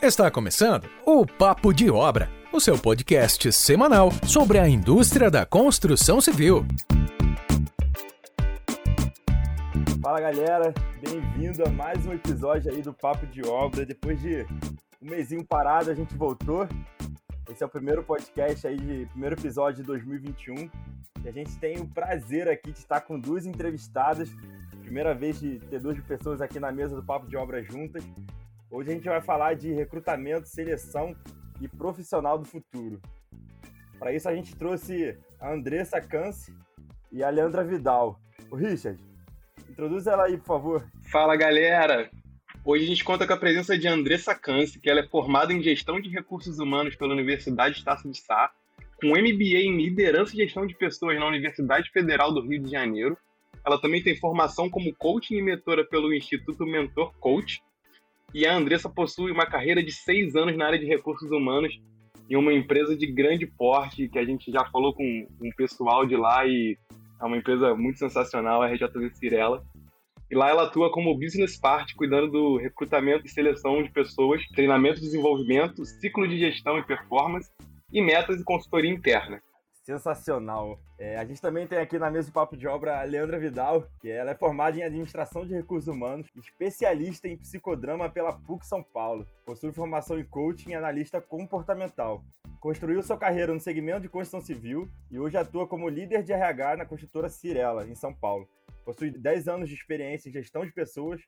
Está começando o Papo de Obra, o seu podcast semanal sobre a indústria da construção civil. Fala galera, bem-vindo a mais um episódio aí do Papo de Obra. Depois de um mesinho parado, a gente voltou. Esse é o primeiro podcast aí, de, primeiro episódio de 2021. E a gente tem o prazer aqui de estar com duas entrevistadas. Primeira vez de ter duas pessoas aqui na mesa do Papo de Obra juntas. Hoje a gente vai falar de recrutamento, seleção e profissional do futuro. Para isso a gente trouxe a Andressa Cance e a Leandra Vidal. O Richard, introduz ela aí, por favor. Fala, galera! Hoje a gente conta com a presença de Andressa Cance, que ela é formada em Gestão de Recursos Humanos pela Universidade Estácio de Sá, com MBA em Liderança e Gestão de Pessoas na Universidade Federal do Rio de Janeiro. Ela também tem formação como coaching e mentora pelo Instituto Mentor Coach e a Andressa possui uma carreira de seis anos na área de recursos humanos em uma empresa de grande porte, que a gente já falou com o pessoal de lá e é uma empresa muito sensacional, a RJZ Cirela. E lá ela atua como business part, cuidando do recrutamento e seleção de pessoas, treinamento e desenvolvimento, ciclo de gestão e performance e metas e consultoria interna. Sensacional. É, a gente também tem aqui na mesa do Papo de Obra a Leandra Vidal, que ela é formada em Administração de Recursos Humanos, especialista em psicodrama pela PUC São Paulo. Possui formação em coaching e analista comportamental. Construiu sua carreira no segmento de construção civil e hoje atua como líder de RH na construtora Cirela, em São Paulo. Possui 10 anos de experiência em gestão de pessoas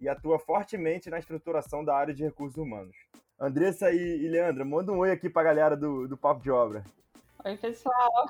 e atua fortemente na estruturação da área de recursos humanos. Andressa e, Leandra, manda um oi aqui para a galera do, do Papo de Obra. Oi, pessoal.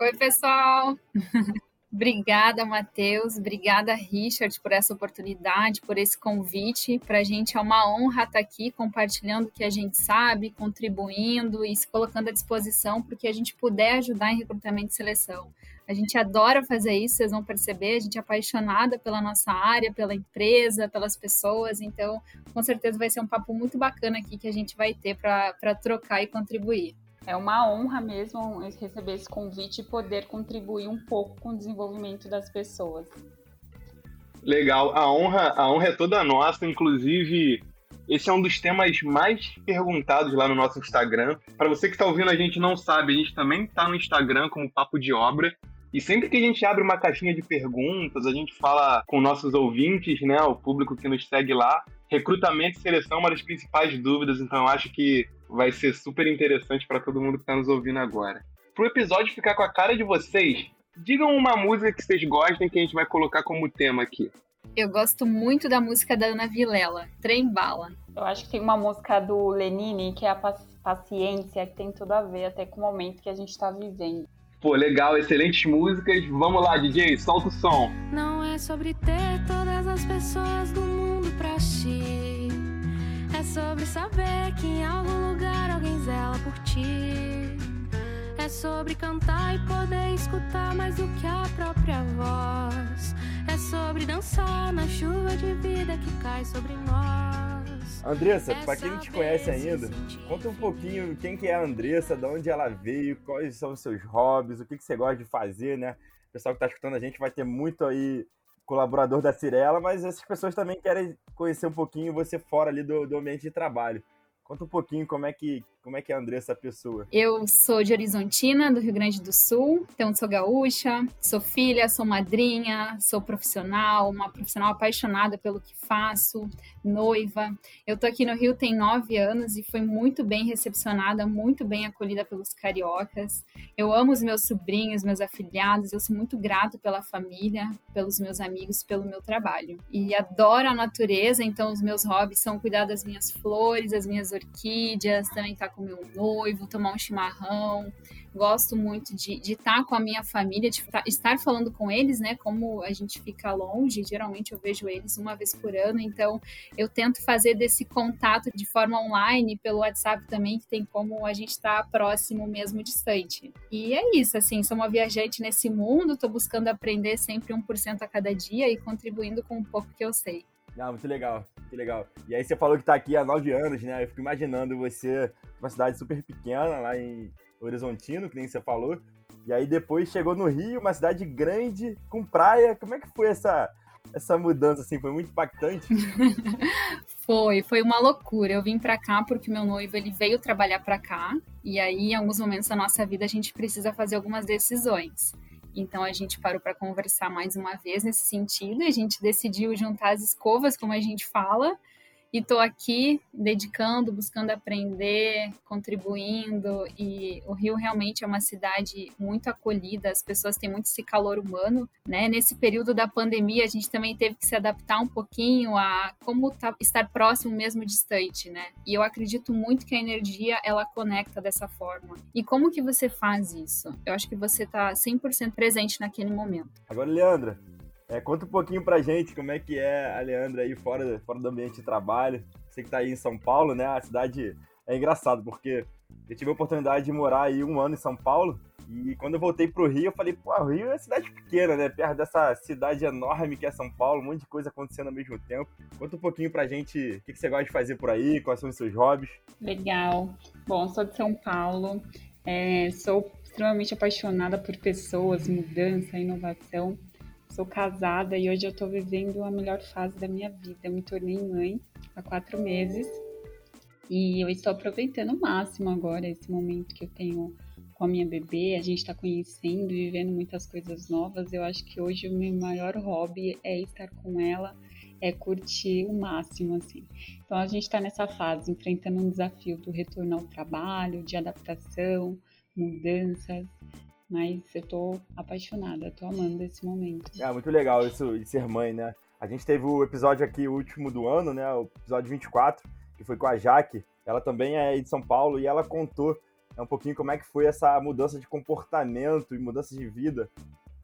Oi, pessoal. Obrigada, Matheus. Obrigada, Richard, por essa oportunidade, por esse convite. Para a gente é uma honra estar aqui compartilhando o que a gente sabe, contribuindo e se colocando à disposição para que a gente puder ajudar em recrutamento e seleção. A gente adora fazer isso, vocês vão perceber. A gente é apaixonada pela nossa área, pela empresa, pelas pessoas. Então, com certeza vai ser um papo muito bacana aqui que a gente vai ter para trocar e contribuir. É uma honra mesmo receber esse convite e poder contribuir um pouco com o desenvolvimento das pessoas. Legal, a honra, a honra é toda nossa, inclusive esse é um dos temas mais perguntados lá no nosso Instagram. Para você que está ouvindo a gente não sabe, a gente também está no Instagram como Papo de Obra. E sempre que a gente abre uma caixinha de perguntas, a gente fala com nossos ouvintes, né, o público que nos segue lá, recrutamento e seleção é uma das principais dúvidas, então eu acho que vai ser super interessante para todo mundo que está nos ouvindo agora. Para o episódio ficar com a cara de vocês, digam uma música que vocês gostem que a gente vai colocar como tema aqui. Eu gosto muito da música da Ana Vilela, Trem Bala. Eu acho que tem uma música do Lenine, que é a Paciência, que tem tudo a ver até com o momento que a gente está vivendo. Pô, legal, excelentes músicas. Vamos lá, DJ, solta o som. Não é sobre ter todas as pessoas do É sobre saber que em algum lugar alguém zela por ti. É sobre cantar e poder escutar mais do que a própria voz. É sobre dançar na chuva de vida que cai sobre nós. Andressa, para quem não te conhece ainda, conta um pouquinho quem que é a Andressa, de onde ela veio, quais são os seus hobbies, o que, que você gosta de fazer, né? O pessoal que está escutando a gente vai ter muito aí colaborador da Cirela, mas essas pessoas também querem conhecer um pouquinho você fora ali do, do ambiente de trabalho. Conta um pouquinho como é que como é que é a Andressa pessoa. Eu sou de Horizontina, do Rio Grande do Sul, então sou gaúcha, sou filha, sou madrinha, sou profissional, uma profissional apaixonada pelo que faço, noiva. Eu tô aqui no Rio tem nove anos e fui muito bem recepcionada, muito bem acolhida pelos cariocas. Eu amo os meus sobrinhos, meus afiliados, eu sou muito grato pela família, pelos meus amigos, pelo meu trabalho. E adoro a natureza, então os meus hobbies são cuidar das minhas flores, das minhas orquídeas, também tá com meu noivo, tomar um chimarrão. Gosto muito de estar com a minha família, de estar falando com eles, né? Como a gente fica longe, geralmente eu vejo eles uma vez por ano, então eu tento fazer desse contato de forma online, pelo WhatsApp também, que tem como a gente estar tá próximo mesmo distante. E é isso, assim, sou uma viajante nesse mundo, estou buscando aprender sempre 1% a cada dia e contribuindo com um pouco que eu sei. Não, muito legal, muito legal. E aí você falou que tá aqui há nove anos, né? Eu fico imaginando você uma cidade super pequena lá em Horizontino, que nem você falou. E aí depois chegou no Rio, uma cidade grande, com praia. Como é que foi essa, essa mudança, assim? Foi muito impactante? Foi, foi uma loucura. Eu vim para cá porque meu noivo ele veio trabalhar para cá e aí em alguns momentos da nossa vida a gente precisa fazer algumas decisões. Então a gente parou para conversar mais uma vez nesse sentido e a gente decidiu juntar as escovas, como a gente fala, e estou aqui dedicando, buscando aprender, contribuindo. E o Rio realmente é uma cidade muito acolhida, as pessoas têm muito esse calor humano. Né? Nesse período da pandemia, a gente também teve que se adaptar um pouquinho a como tá, estar próximo mesmo distante. Né? E eu acredito muito que a energia ela conecta dessa forma. E como que você faz isso? Eu acho que você está 100% presente naquele momento. Agora, Leandra, é, conta um pouquinho pra gente como é que é a Leandra aí fora, fora do ambiente de trabalho. Você que tá aí em São Paulo, né? A cidade é engraçado, porque eu tive a oportunidade de morar aí um ano em São Paulo. E quando eu voltei pro Rio, eu falei, pô, o Rio é cidade pequena, né? Perto dessa cidade enorme que é São Paulo, um monte de coisa acontecendo ao mesmo tempo. Conta um pouquinho pra gente o que, que você gosta de fazer por aí, quais são os seus hobbies. Legal. Bom, sou de São Paulo, é, sou extremamente apaixonada por pessoas, mudança, inovação. Sou casada e hoje eu estou vivendo a melhor fase da minha vida. Eu me tornei mãe há quatro meses e eu estou aproveitando o máximo agora esse momento que eu tenho com a minha bebê. A gente está conhecendo e vivendo muitas coisas novas. Eu acho que hoje o meu maior hobby é estar com ela, é curtir o máximo, assim. Então a gente está nessa fase, enfrentando um desafio do retorno ao trabalho, de adaptação, mudanças mas eu tô apaixonada, tô amando esse momento. É muito legal isso de ser mãe, né? A gente teve o episódio aqui, o último do ano, né? O episódio 24, que foi com a Jaque. Ela também é de São Paulo e ela contou né, um pouquinho como é que foi essa mudança de comportamento e mudança de vida.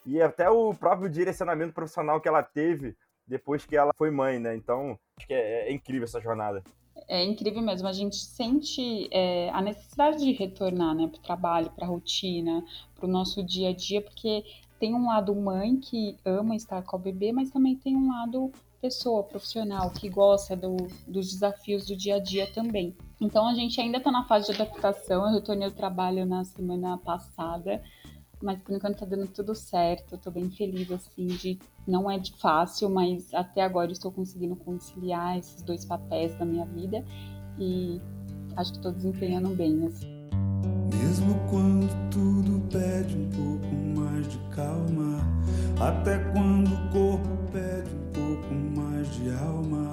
E até o próprio direcionamento profissional que ela teve depois que ela foi mãe, né? Então, acho que é, é incrível essa jornada é incrível mesmo. A gente sente é, a necessidade de retornar né, para o trabalho, para a rotina, para o nosso dia a dia, porque tem um lado mãe que ama estar com o bebê, mas também tem um lado pessoa profissional que gosta do, dos desafios do dia a dia também. Então a gente ainda está na fase de adaptação. Eu retornei ao trabalho na semana passada mas por enquanto tá dando tudo certo. Eu tô bem feliz, assim, de. Não é de fácil, mas até agora estou conseguindo conciliar esses dois papéis da minha vida e acho que tô desempenhando bem, assim. Mesmo quando tudo pede um pouco mais de calma, até quando o corpo pede um pouco mais de alma,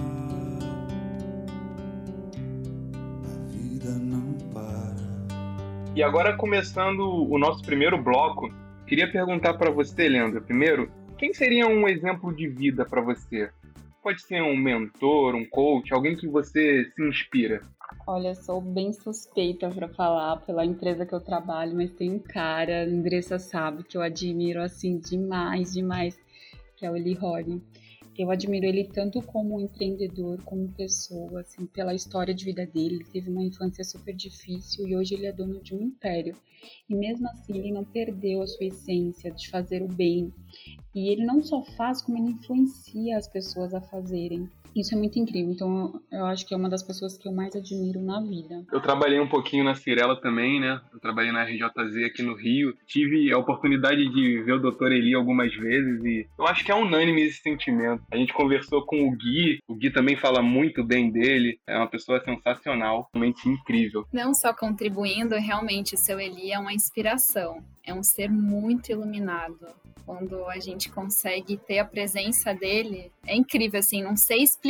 a vida não e agora, começando o nosso primeiro bloco, queria perguntar para você, Leandro, primeiro, quem seria um exemplo de vida para você? Pode ser um mentor, um coach, alguém que você se inspira. Olha, sou bem suspeita para falar pela empresa que eu trabalho, mas tem um cara, Andressa sabe, que eu admiro assim demais, demais, que é o Eli Rory. Eu admiro ele tanto como empreendedor, como pessoa, assim, pela história de vida dele. Ele teve uma infância super difícil e hoje ele é dono de um império. E mesmo assim, ele não perdeu a sua essência de fazer o bem. E ele não só faz, como ele influencia as pessoas a fazerem. Isso é muito incrível. Então, eu acho que é uma das pessoas que eu mais admiro na vida. Eu trabalhei um pouquinho na Cirela também, né? Eu trabalhei na RJZ aqui no Rio. Tive a oportunidade de ver o Dr. Eli algumas vezes e eu acho que é unânime esse sentimento. A gente conversou com o Gui, o Gui também fala muito bem dele. É uma pessoa sensacional, realmente incrível. Não só contribuindo, realmente, seu Eli é uma inspiração. É um ser muito iluminado quando a gente consegue ter a presença dele, é incrível, assim, não sei explicar,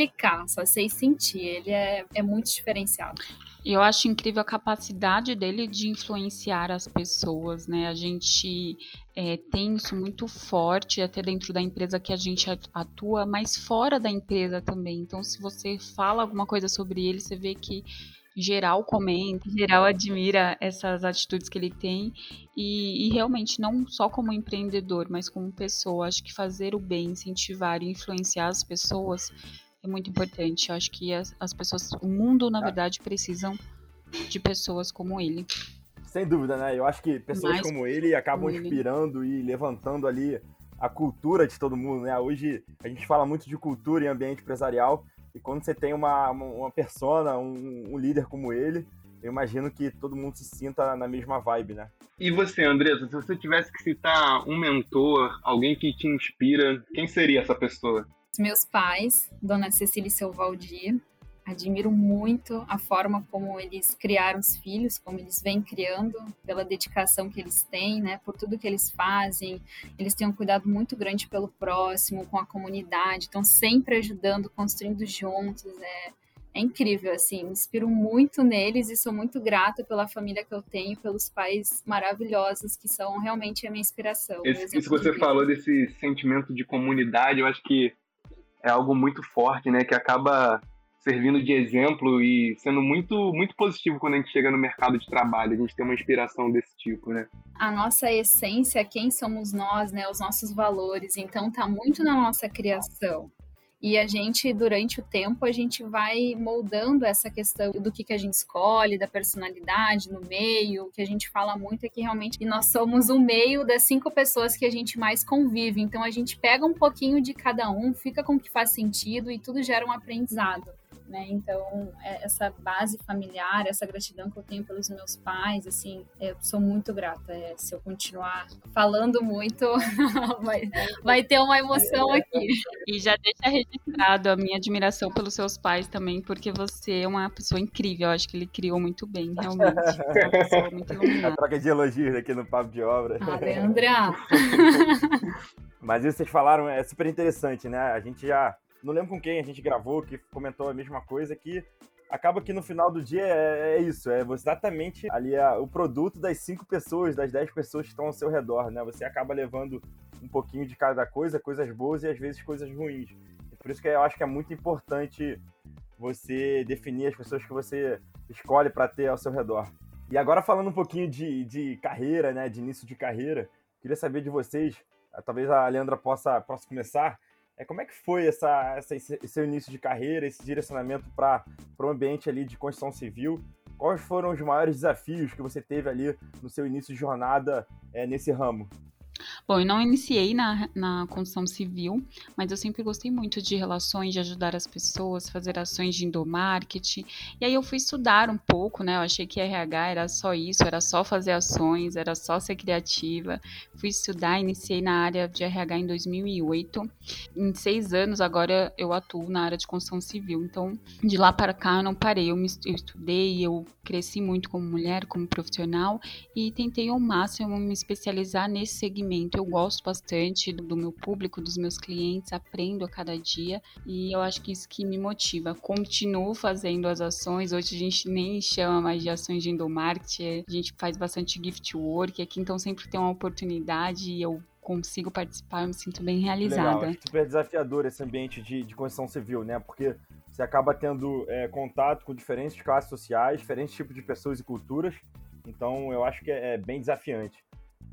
só sei sentir. Ele é, é muito diferenciado. Eu acho incrível a capacidade dele de influenciar as pessoas, né? A gente é, tem isso muito forte, até dentro da empresa que a gente atua, mas fora da empresa também. Então, se você fala alguma coisa sobre ele, você vê que geral comenta, geral admira essas atitudes que ele tem e, e, realmente não só como empreendedor, mas como pessoa, acho que fazer o bem, incentivar e influenciar as pessoas é muito importante. Acho que as, as pessoas, o mundo na verdade precisam de pessoas como ele. Sem dúvida, né? Eu acho que pessoas Mais como ele acabam como inspirando ele. e levantando ali a cultura de todo mundo, né? Hoje a gente fala muito de cultura e ambiente empresarial e quando você tem uma, uma persona, um, um líder como ele, eu imagino que todo mundo se sinta na mesma vibe, né? E você, Andressa, se você tivesse que citar um mentor, alguém que te inspira, quem seria essa pessoa? Meus pais, Dona Cecília e seu Valdir, admiro muito a forma como eles criaram os filhos, como eles vêm criando, pela dedicação que eles têm, né, por tudo que eles fazem. Eles têm um cuidado muito grande pelo próximo, com a comunidade, estão sempre ajudando, construindo juntos. É, é incrível, assim, me inspiro muito neles e sou muito grata pela família que eu tenho, pelos pais maravilhosos que são realmente a minha inspiração. Esse, isso que você falou desse sentimento de comunidade, eu acho que é algo muito forte, né, que acaba servindo de exemplo e sendo muito muito positivo quando a gente chega no mercado de trabalho, a gente tem uma inspiração desse tipo, né? A nossa essência, quem somos nós, né, os nossos valores, então tá muito na nossa criação. E a gente, durante o tempo, a gente vai moldando essa questão do que, que a gente escolhe, da personalidade no meio. O que a gente fala muito é que realmente nós somos o meio das cinco pessoas que a gente mais convive. Então a gente pega um pouquinho de cada um, fica com o que faz sentido e tudo gera um aprendizado né? Então, é, essa base familiar, essa gratidão que eu tenho pelos meus pais, assim, eu sou muito grata. É, se eu continuar falando muito, vai, vai ter uma emoção aqui. E já deixa registrado a minha admiração pelos seus pais também, porque você é uma pessoa incrível. Eu acho que ele criou muito bem, realmente. É muito a troca de elogios aqui no Papo de Obra. Ah, Leandra! Mas isso que vocês falaram é super interessante, né? A gente já não lembro com quem a gente gravou, que comentou a mesma coisa, que acaba que no final do dia é, é isso, é exatamente ali é o produto das cinco pessoas, das dez pessoas que estão ao seu redor, né? Você acaba levando um pouquinho de cada coisa, coisas boas e às vezes coisas ruins. Por isso que eu acho que é muito importante você definir as pessoas que você escolhe para ter ao seu redor. E agora falando um pouquinho de, de carreira, né, de início de carreira, queria saber de vocês, talvez a Leandra possa, possa começar, é, como é que foi essa, essa, esse seu início de carreira, esse direcionamento para o ambiente ali de construção civil? Quais foram os maiores desafios que você teve ali no seu início de jornada é, nesse ramo? Bom, eu não iniciei na, na construção civil, mas eu sempre gostei muito de relações, de ajudar as pessoas, fazer ações de endomarketing. E aí eu fui estudar um pouco, né? Eu achei que RH era só isso, era só fazer ações, era só ser criativa. Fui estudar, iniciei na área de RH em 2008. Em seis anos agora eu atuo na área de construção civil. Então, de lá para cá eu não parei. Eu, me, eu estudei, eu cresci muito como mulher, como profissional e tentei ao máximo me especializar nesse segmento eu gosto bastante do, do meu público, dos meus clientes, aprendo a cada dia e eu acho que isso que me motiva. Continuo fazendo as ações, hoje a gente nem chama mais de ações de endomarketing, a gente faz bastante gift work aqui, então sempre tem uma oportunidade e eu consigo participar, eu me sinto bem realizada. Legal, super desafiador esse ambiente de, de construção civil, né? Porque você acaba tendo é, contato com diferentes classes sociais, diferentes tipos de pessoas e culturas. Então, eu acho que é, é bem desafiante.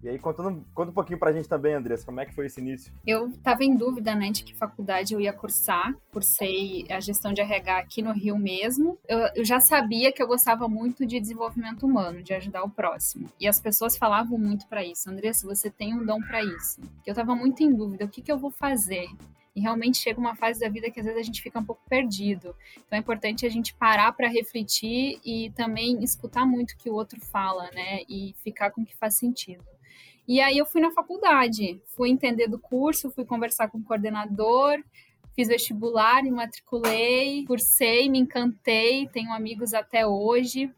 E aí, contando, conta um pouquinho pra gente também, Andressa, como é que foi esse início? Eu estava em dúvida, né, de que faculdade eu ia cursar, cursei a gestão de RH aqui no Rio mesmo. Eu, eu já sabia que eu gostava muito de desenvolvimento humano, de ajudar o próximo. E as pessoas falavam muito para isso, Andressa, você tem um dom para isso. Eu estava muito em dúvida, o que, que eu vou fazer? E realmente chega uma fase da vida que às vezes a gente fica um pouco perdido. Então é importante a gente parar para refletir e também escutar muito o que o outro fala, né? E ficar com o que faz sentido. E aí eu fui na faculdade, fui entender do curso, fui conversar com o coordenador, fiz vestibular, me matriculei, cursei, me encantei, tenho amigos até hoje.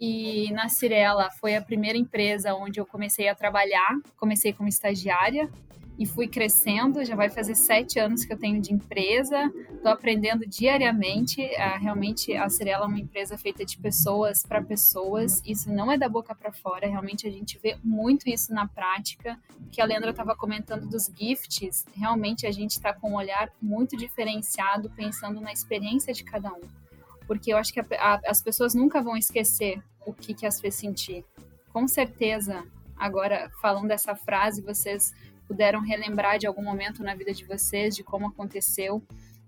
E na Cirela foi a primeira empresa onde eu comecei a trabalhar. Comecei como estagiária, e fui crescendo. Já vai fazer sete anos que eu tenho de empresa, estou aprendendo diariamente. A, realmente, a Cirela é uma empresa feita de pessoas para pessoas. Isso não é da boca para fora, realmente a gente vê muito isso na prática. Que a Leandra estava comentando dos gifts, realmente a gente está com um olhar muito diferenciado, pensando na experiência de cada um. Porque eu acho que a, a, as pessoas nunca vão esquecer o que, que as fez sentir. Com certeza, agora falando dessa frase, vocês puderam relembrar de algum momento na vida de vocês, de como aconteceu.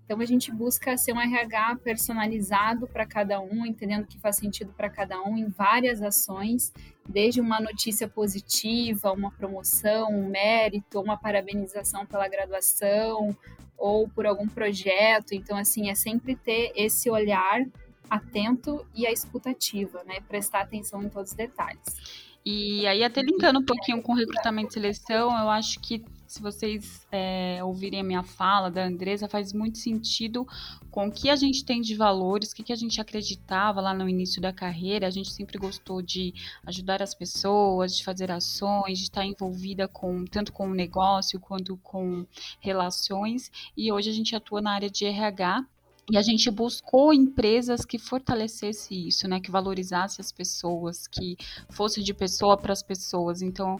Então a gente busca ser um RH personalizado para cada um, entendendo o que faz sentido para cada um em várias ações, desde uma notícia positiva, uma promoção, um mérito, uma parabenização pela graduação ou por algum projeto. Então assim, é sempre ter esse olhar atento e a escutativa, né? Prestar atenção em todos os detalhes. E aí, até linkando um pouquinho com recrutamento e seleção, eu acho que se vocês é, ouvirem a minha fala da Andresa, faz muito sentido com o que a gente tem de valores, o que, que a gente acreditava lá no início da carreira. A gente sempre gostou de ajudar as pessoas, de fazer ações, de estar envolvida com tanto com o negócio quanto com relações. E hoje a gente atua na área de RH e a gente buscou empresas que fortalecesse isso, né, que valorizasse as pessoas, que fosse de pessoa para as pessoas. Então,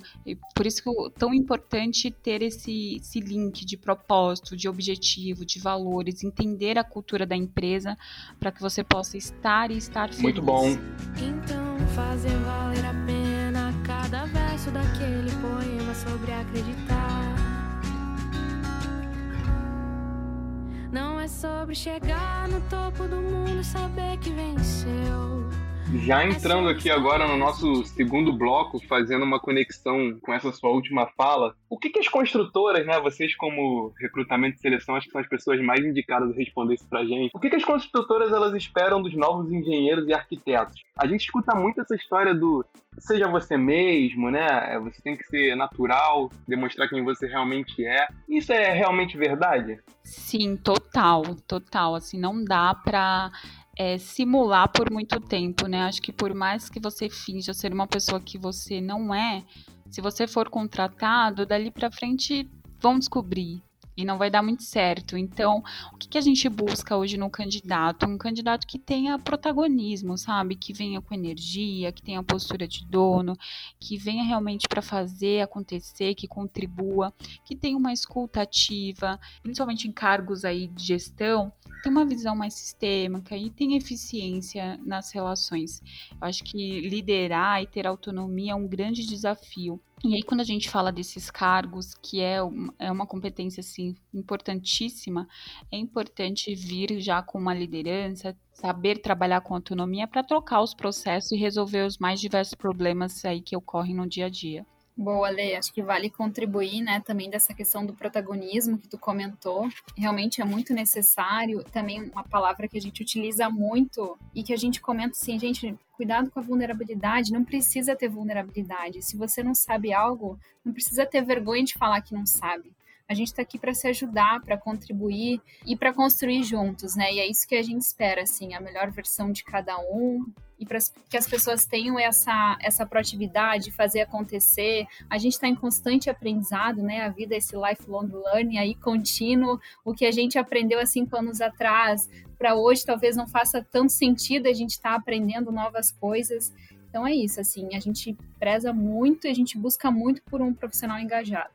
por isso que é tão importante ter esse, esse link de propósito, de objetivo, de valores, entender a cultura da empresa para que você possa estar e estar feliz. Muito bom. Então fazer valer a pena cada verso daquele poema sobre acreditar. Não é sobre chegar no topo do mundo e saber que venceu. Já entrando aqui agora no nosso segundo bloco, fazendo uma conexão com essa sua última fala, o que, que as construtoras, né, vocês como recrutamento e seleção, acho que são as pessoas mais indicadas a responder isso pra gente, o que, que as construtoras elas esperam dos novos engenheiros e arquitetos? A gente escuta muito essa história do seja você mesmo, né, você tem que ser natural, demonstrar quem você realmente é. Isso é realmente verdade? Sim, total, total, assim, não dá pra é, simular por muito tempo, né? Acho que por mais que você finja ser uma pessoa que você não é, se você for contratado, dali para frente vão descobrir e não vai dar muito certo. Então, o que, que, a gente busca hoje no candidato? Um candidato que tenha protagonismo, sabe? Que venha com energia, que tenha postura de dono, que venha realmente para fazer acontecer, que contribua, que tenha uma escuta ativa, principalmente em cargos aí de gestão, tem uma visão mais sistêmica e tem eficiência nas relações. Eu acho que liderar e ter autonomia é um grande desafio. E aí, quando a gente fala desses cargos, que é, é uma competência assim, importantíssima, é importante vir já com uma liderança, saber trabalhar com autonomia para trocar os processos e resolver os mais diversos problemas aí que ocorrem no dia a dia. Boa, Lê. Acho que vale contribuir, né, também dessa questão do protagonismo que tu comentou. Realmente é muito necessário. Também uma palavra que a gente utiliza muito e que a gente comenta assim, gente, cuidado com a vulnerabilidade. Não precisa ter vulnerabilidade. Se você não sabe algo, não precisa ter vergonha de falar que não sabe. A gente está aqui para se ajudar, para contribuir e para construir juntos, né? E é isso que a gente espera, assim, a melhor versão de cada um e para que as pessoas tenham essa, essa proatividade, fazer acontecer. A gente está em constante aprendizado, né? A vida é esse lifelong learning aí contínuo. O que a gente aprendeu há cinco anos atrás, para hoje talvez não faça tanto sentido, a gente está aprendendo novas coisas. Então é isso, assim, a gente preza muito e a gente busca muito por um profissional engajado.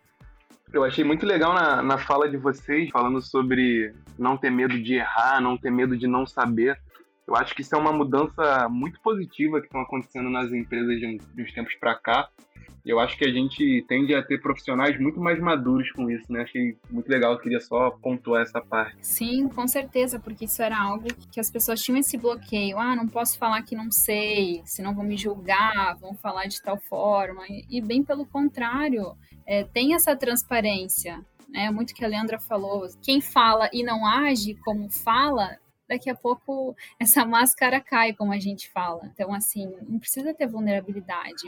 Eu achei muito legal na, na fala de vocês, falando sobre não ter medo de errar, não ter medo de não saber. Eu acho que isso é uma mudança muito positiva que estão acontecendo nas empresas de, de uns tempos para cá. Eu acho que a gente tende a ter profissionais muito mais maduros com isso, né? Achei muito legal, eu queria só pontuar essa parte. Sim, com certeza, porque isso era algo que as pessoas tinham esse bloqueio. Ah, não posso falar que não sei, senão vão me julgar, vão falar de tal forma. E bem pelo contrário, é, tem essa transparência. É muito que a Leandra falou. Quem fala e não age como fala, daqui a pouco essa máscara cai, como a gente fala. Então, assim, não precisa ter vulnerabilidade.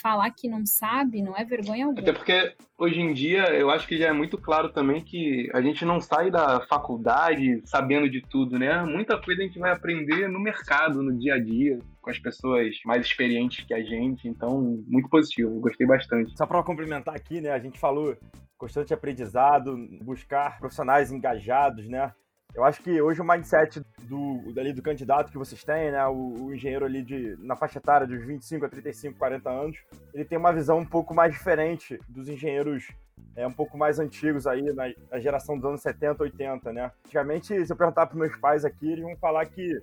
Falar que não sabe não é vergonha alguma. Até porque hoje em dia eu acho que já é muito claro também que a gente não sai da faculdade sabendo de tudo, né? Muita coisa a gente vai aprender no mercado, no dia a dia, com as pessoas mais experientes que a gente. Então, muito positivo, gostei bastante. Só para complementar aqui, né? A gente falou constante aprendizado, buscar profissionais engajados, né? Eu acho que hoje o mindset do, ali do candidato que vocês têm, né, o, o, engenheiro ali de, na faixa etária dos 25 a 35, 40 anos, ele tem uma visão um pouco mais diferente dos engenheiros é, um pouco mais antigos aí, na, na geração dos anos 70, 80, né? Antigamente, se eu perguntar para meus pais aqui, eles vão falar que,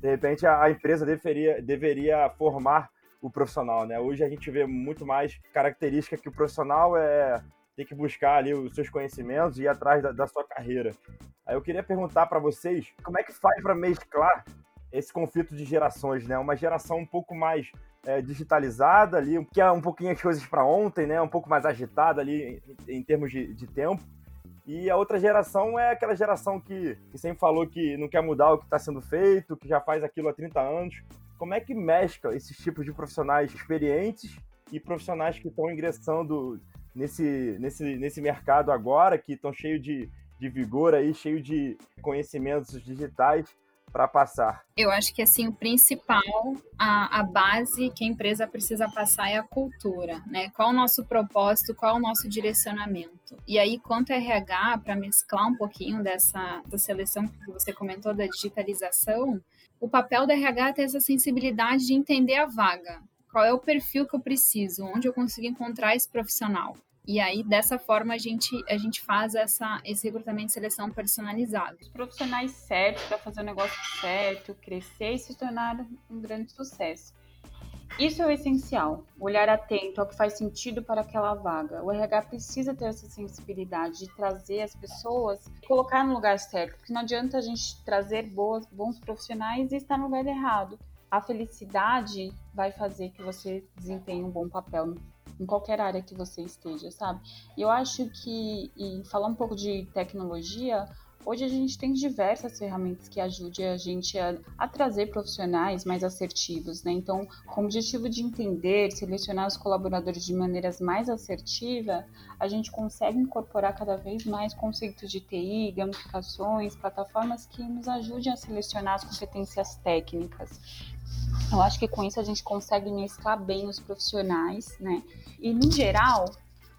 de repente, a, a empresa deveria, deveria formar o profissional, né? Hoje a gente vê muito mais característica que o profissional é tem que buscar ali os seus conhecimentos e ir atrás da, da sua carreira. Aí eu queria perguntar para vocês como é que faz para mesclar esse conflito de gerações, né? Uma geração um pouco mais é, digitalizada ali, que é um pouquinho as coisas para ontem, né? Um pouco mais agitada ali em, em termos de, de, tempo. E a outra geração é aquela geração que, que sempre falou que não quer mudar o que está sendo feito, que já faz aquilo há 30 anos. Como é que mescla esses tipos de profissionais experientes e profissionais que estão ingressando nesse, nesse, nesse mercado agora, que estão cheios de, de vigor aí, cheio de conhecimentos digitais para passar? Eu acho que assim o principal, a, a base que a empresa precisa passar é a cultura, né? Qual o nosso propósito, qual o nosso direcionamento. E aí, quanto RH, para mesclar um pouquinho dessa, dessa seleção que você comentou da digitalização, o papel da RH é ter essa sensibilidade de entender a vaga. Qual é o perfil que eu preciso? Onde eu consigo encontrar esse profissional? E aí, dessa forma, a gente, a gente faz essa, esse recrutamento e seleção personalizado. Os profissionais certos para fazer o negócio certo, crescer e se tornar um grande sucesso. Isso é o essencial, olhar atento ao que faz sentido para aquela vaga. O RH precisa ter essa sensibilidade de trazer as pessoas, colocar no lugar certo, porque não adianta a gente trazer boas, bons profissionais e estar no lugar errado. A felicidade vai fazer que você desempenhe um bom papel em qualquer área que você esteja, sabe? E eu acho que, e falar um pouco de tecnologia, hoje a gente tem diversas ferramentas que ajudem a gente a, a trazer profissionais mais assertivos, né? Então, com o objetivo de entender, selecionar os colaboradores de maneiras mais assertiva, a gente consegue incorporar cada vez mais conceitos de TI, gamificações, plataformas que nos ajudem a selecionar as competências técnicas. Eu acho que com isso a gente consegue mesclar bem os profissionais, né? E no geral,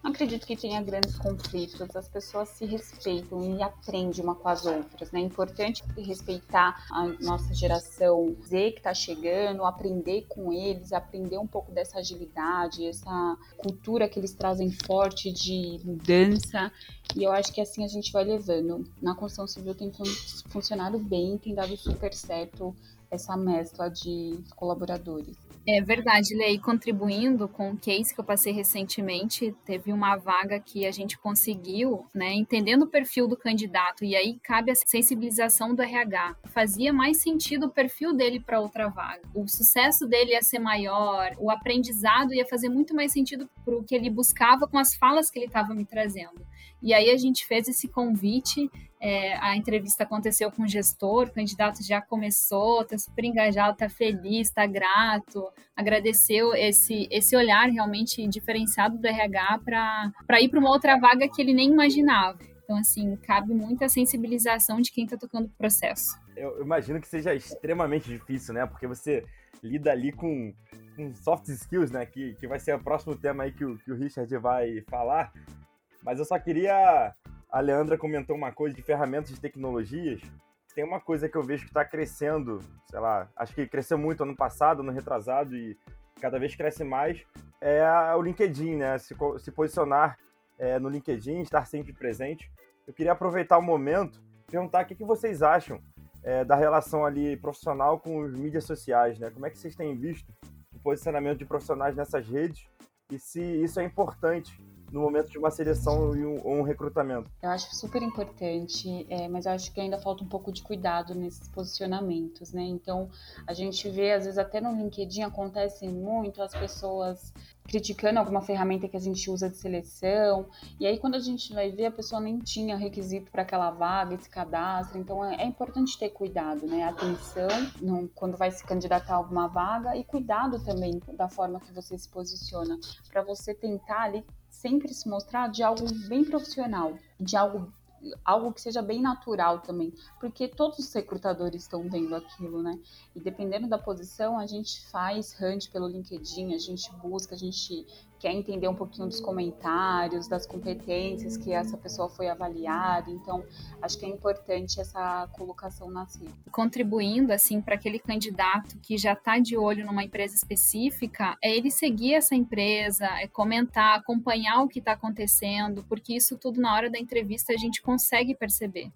não acredito que tenha grandes conflitos, as pessoas se respeitam e aprendem uma com as outras, né? É importante respeitar a nossa geração Z que está chegando, aprender com eles, aprender um pouco dessa agilidade, essa cultura que eles trazem forte de mudança. E eu acho que assim a gente vai levando. Na construção civil tem funcionado bem, tem dado super certo essa mescla de colaboradores. É verdade, Lei. Contribuindo com o case que eu passei recentemente, teve uma vaga que a gente conseguiu, né, entendendo o perfil do candidato, e aí cabe a sensibilização do RH. Fazia mais sentido o perfil dele para outra vaga. O sucesso dele ia ser maior, o aprendizado ia fazer muito mais sentido para o que ele buscava com as falas que ele estava me trazendo. E aí a gente fez esse convite, é, a entrevista aconteceu com o gestor, o candidato já começou, está super engajado, está feliz, está grato, agradeceu esse, esse olhar realmente diferenciado do RH para ir para uma outra vaga que ele nem imaginava. Então, assim, cabe muita sensibilização de quem está tocando o processo. Eu imagino que seja extremamente difícil, né? Porque você lida ali com, com soft skills, né? Que, que vai ser o próximo tema aí que o, que o Richard vai falar. Mas eu só queria. A Leandra comentou uma coisa de ferramentas de tecnologias. Tem uma coisa que eu vejo que está crescendo, sei lá, acho que cresceu muito ano passado, ano retrasado, e cada vez cresce mais, é o LinkedIn, né? Se, se posicionar é, no LinkedIn, estar sempre presente. Eu queria aproveitar o momento perguntar o que, que vocês acham é, da relação ali profissional com os mídias sociais, né? Como é que vocês têm visto o posicionamento de profissionais nessas redes e se isso é importante no momento de uma seleção e um, um recrutamento? Eu acho super importante, é, mas eu acho que ainda falta um pouco de cuidado nesses posicionamentos, né? Então, a gente vê, às vezes, até no LinkedIn acontece muito as pessoas criticando alguma ferramenta que a gente usa de seleção, e aí quando a gente vai ver, a pessoa nem tinha requisito para aquela vaga, esse cadastro, então é, é, importante ter cuidado, né? Atenção quando vai se candidatar a alguma vaga e cuidado também da forma que você se posiciona, para você tentar ali sempre se mostrar de algo bem profissional, de algo algo que seja bem natural também, porque todos os recrutadores estão vendo aquilo, né? E dependendo da posição, a gente faz hunt pelo LinkedIn, a gente busca, a gente quer entender um pouquinho dos comentários, das competências que essa pessoa foi avaliada. Então, acho que é importante essa colocação na CIP. Contribuindo, assim, para aquele candidato que já está de olho numa empresa específica, é ele seguir essa empresa, é comentar, acompanhar o que está acontecendo, porque isso tudo na hora da entrevista a gente consegue perceber.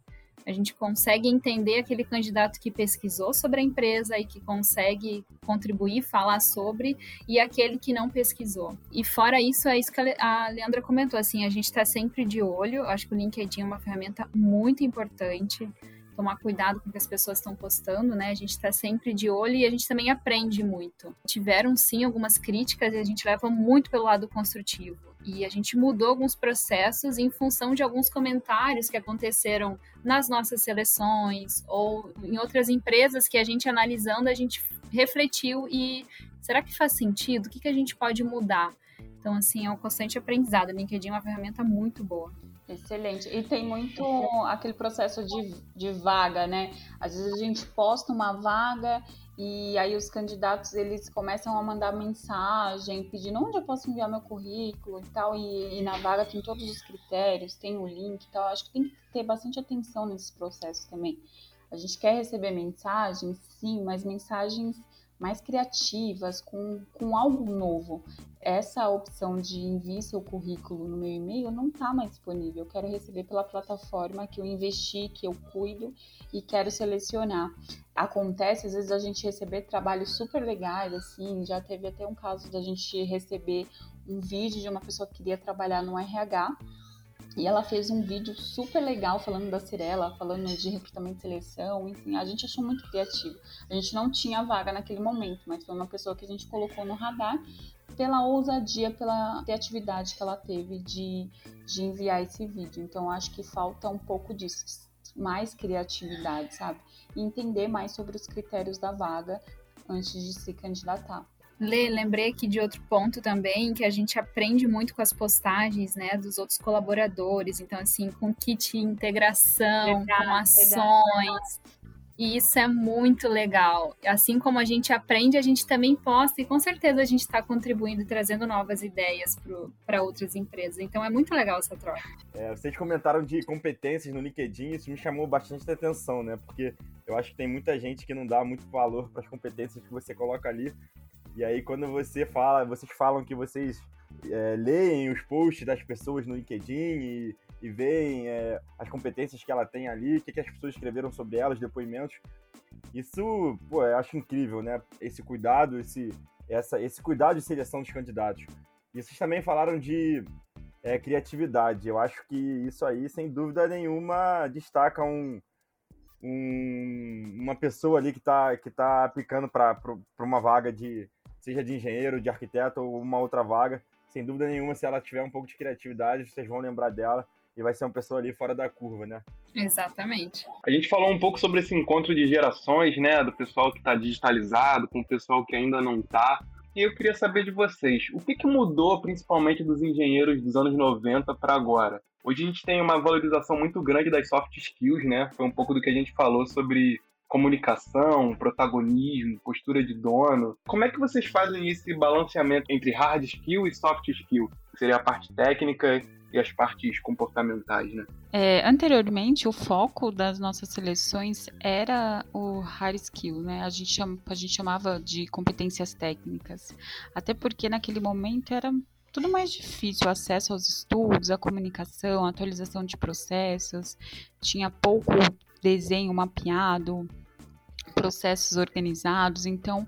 A gente consegue entender aquele candidato que pesquisou sobre a empresa e que consegue contribuir, falar sobre, e aquele que não pesquisou. E fora isso, é isso que a Leandra comentou, assim, a gente está sempre de olho, acho que o LinkedIn é uma ferramenta muito importante, tomar cuidado com o que as pessoas estão postando, né? A gente está sempre de olho e a gente também aprende muito. Tiveram sim algumas críticas e a gente leva muito pelo lado construtivo. E a gente mudou alguns processos em função de alguns comentários que aconteceram nas nossas seleções ou em outras empresas que a gente analisando, a gente refletiu e será que faz sentido? O que, que a gente pode mudar? Então, assim, é um constante aprendizado. O LinkedIn é uma ferramenta muito boa. Excelente. E tem muito aquele processo de, de vaga, né? Às vezes a gente posta uma vaga e aí os candidatos eles começam a mandar mensagem pedindo onde eu posso enviar meu currículo e tal. E, e na vaga tem todos os critérios, tem o link e tal. Acho que tem que ter bastante atenção nesse processo também. A gente quer receber mensagens, sim, mas mensagens mais criativas, com, com algo novo. Essa opção de enviar seu currículo no meu e-mail não está mais disponível. Eu quero receber pela plataforma que eu investi, que eu cuido e quero selecionar. Acontece, às vezes, a gente receber trabalhos super legais, assim, já teve até um caso da gente receber um vídeo de uma pessoa que queria trabalhar no RH e ela fez um vídeo super legal falando da Cirela, falando de recrutamento e seleção, enfim, a gente achou muito criativo. A gente não tinha vaga naquele momento, mas foi uma pessoa que a gente colocou no radar pela ousadia, pela criatividade que ela teve de, de enviar esse vídeo. Então, acho que falta um pouco disso, mais criatividade, sabe? E entender mais sobre os critérios da vaga antes de se candidatar. Lê, lembrei aqui de outro ponto também, que a gente aprende muito com as postagens, né, dos outros colaboradores. Então, assim, com kit integração, verdade, com ações. Verdade. E isso é muito legal. Assim como a gente aprende, a gente também posta e com certeza a gente está contribuindo, trazendo novas ideias para outras empresas. Então é muito legal essa troca. É, vocês comentaram de competências no LinkedIn, isso me chamou bastante atenção, né? Porque eu acho que tem muita gente que não dá muito valor para as competências que você coloca ali. E aí, quando você fala, vocês falam que vocês é, leem os posts das pessoas no LinkedIn e, e veem é, as competências que ela tem ali, o que, que as pessoas escreveram sobre elas, depoimentos. Isso, pô, eu acho incrível, né? Esse cuidado, esse, essa, esse cuidado de seleção dos candidatos. E vocês também falaram de é, criatividade. Eu acho que isso aí, sem dúvida nenhuma, destaca um, um, uma pessoa ali que está que tá aplicando para uma vaga de, seja de engenheiro, de arquiteto ou uma outra vaga, sem dúvida nenhuma, se ela tiver um pouco de criatividade, vocês vão lembrar dela e vai ser uma pessoa ali fora da curva, né? Exatamente. A gente falou um pouco sobre esse encontro de gerações, né? Do pessoal que está digitalizado com o pessoal que ainda não está. E eu queria saber de vocês, o que, que mudou principalmente dos engenheiros dos anos 90 para agora? Hoje a gente tem uma valorização muito grande das soft skills, né? Foi um pouco do que a gente falou sobre comunicação, protagonismo, postura de dono. Como é que vocês fazem esse balanceamento entre hard skill e soft skill? Seria a parte técnica e as partes comportamentais, né? É, anteriormente, o foco das nossas seleções era o hard skill, né? A gente, chama, a gente chamava de competências técnicas. Até porque naquele momento era tudo mais difícil, o acesso aos estudos, a comunicação, a atualização de processos, tinha pouco desenho mapeado, processos organizados, então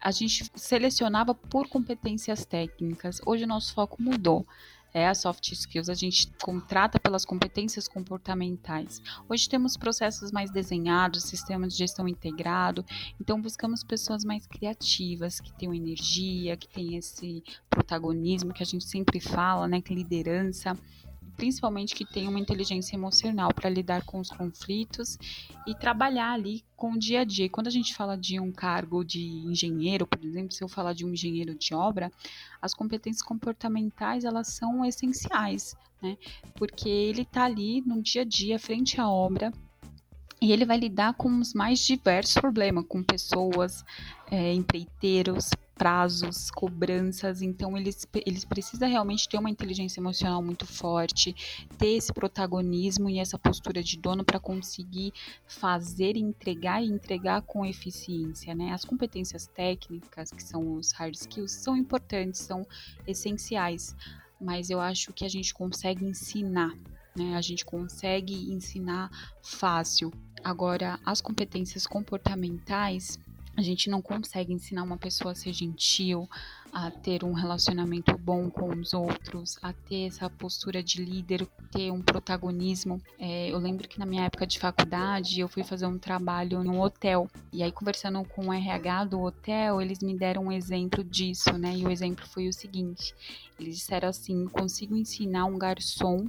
a gente selecionava por competências técnicas. Hoje o nosso foco mudou. É a soft skills, a gente contrata pelas competências comportamentais. Hoje temos processos mais desenhados, sistemas de gestão integrado, então buscamos pessoas mais criativas, que tenham energia, que tenham esse protagonismo que a gente sempre fala, né, que liderança principalmente que tenha uma inteligência emocional para lidar com os conflitos e trabalhar ali com o dia a dia. Quando a gente fala de um cargo de engenheiro, por exemplo, se eu falar de um engenheiro de obra, as competências comportamentais elas são essenciais, né? Porque ele está ali no dia a dia, frente à obra, e ele vai lidar com os mais diversos problemas, com pessoas, é, empreiteiros, prazos, cobranças, então eles, eles precisam realmente ter uma inteligência emocional muito forte, ter esse protagonismo e essa postura de dono para conseguir fazer, entregar e entregar com eficiência, né? As competências técnicas, que são os hard skills, são importantes, são essenciais, mas eu acho que a gente consegue ensinar, né? A gente consegue ensinar fácil. Agora, as competências comportamentais, a gente não consegue ensinar uma pessoa a ser gentil, a ter um relacionamento bom com os outros, a ter essa postura de líder, ter um protagonismo. É, eu lembro que na minha época de faculdade eu fui fazer um trabalho num hotel e aí conversando com o RH do hotel eles me deram um exemplo disso, né? E o exemplo foi o seguinte: Eles disseram assim: consigo ensinar um garçom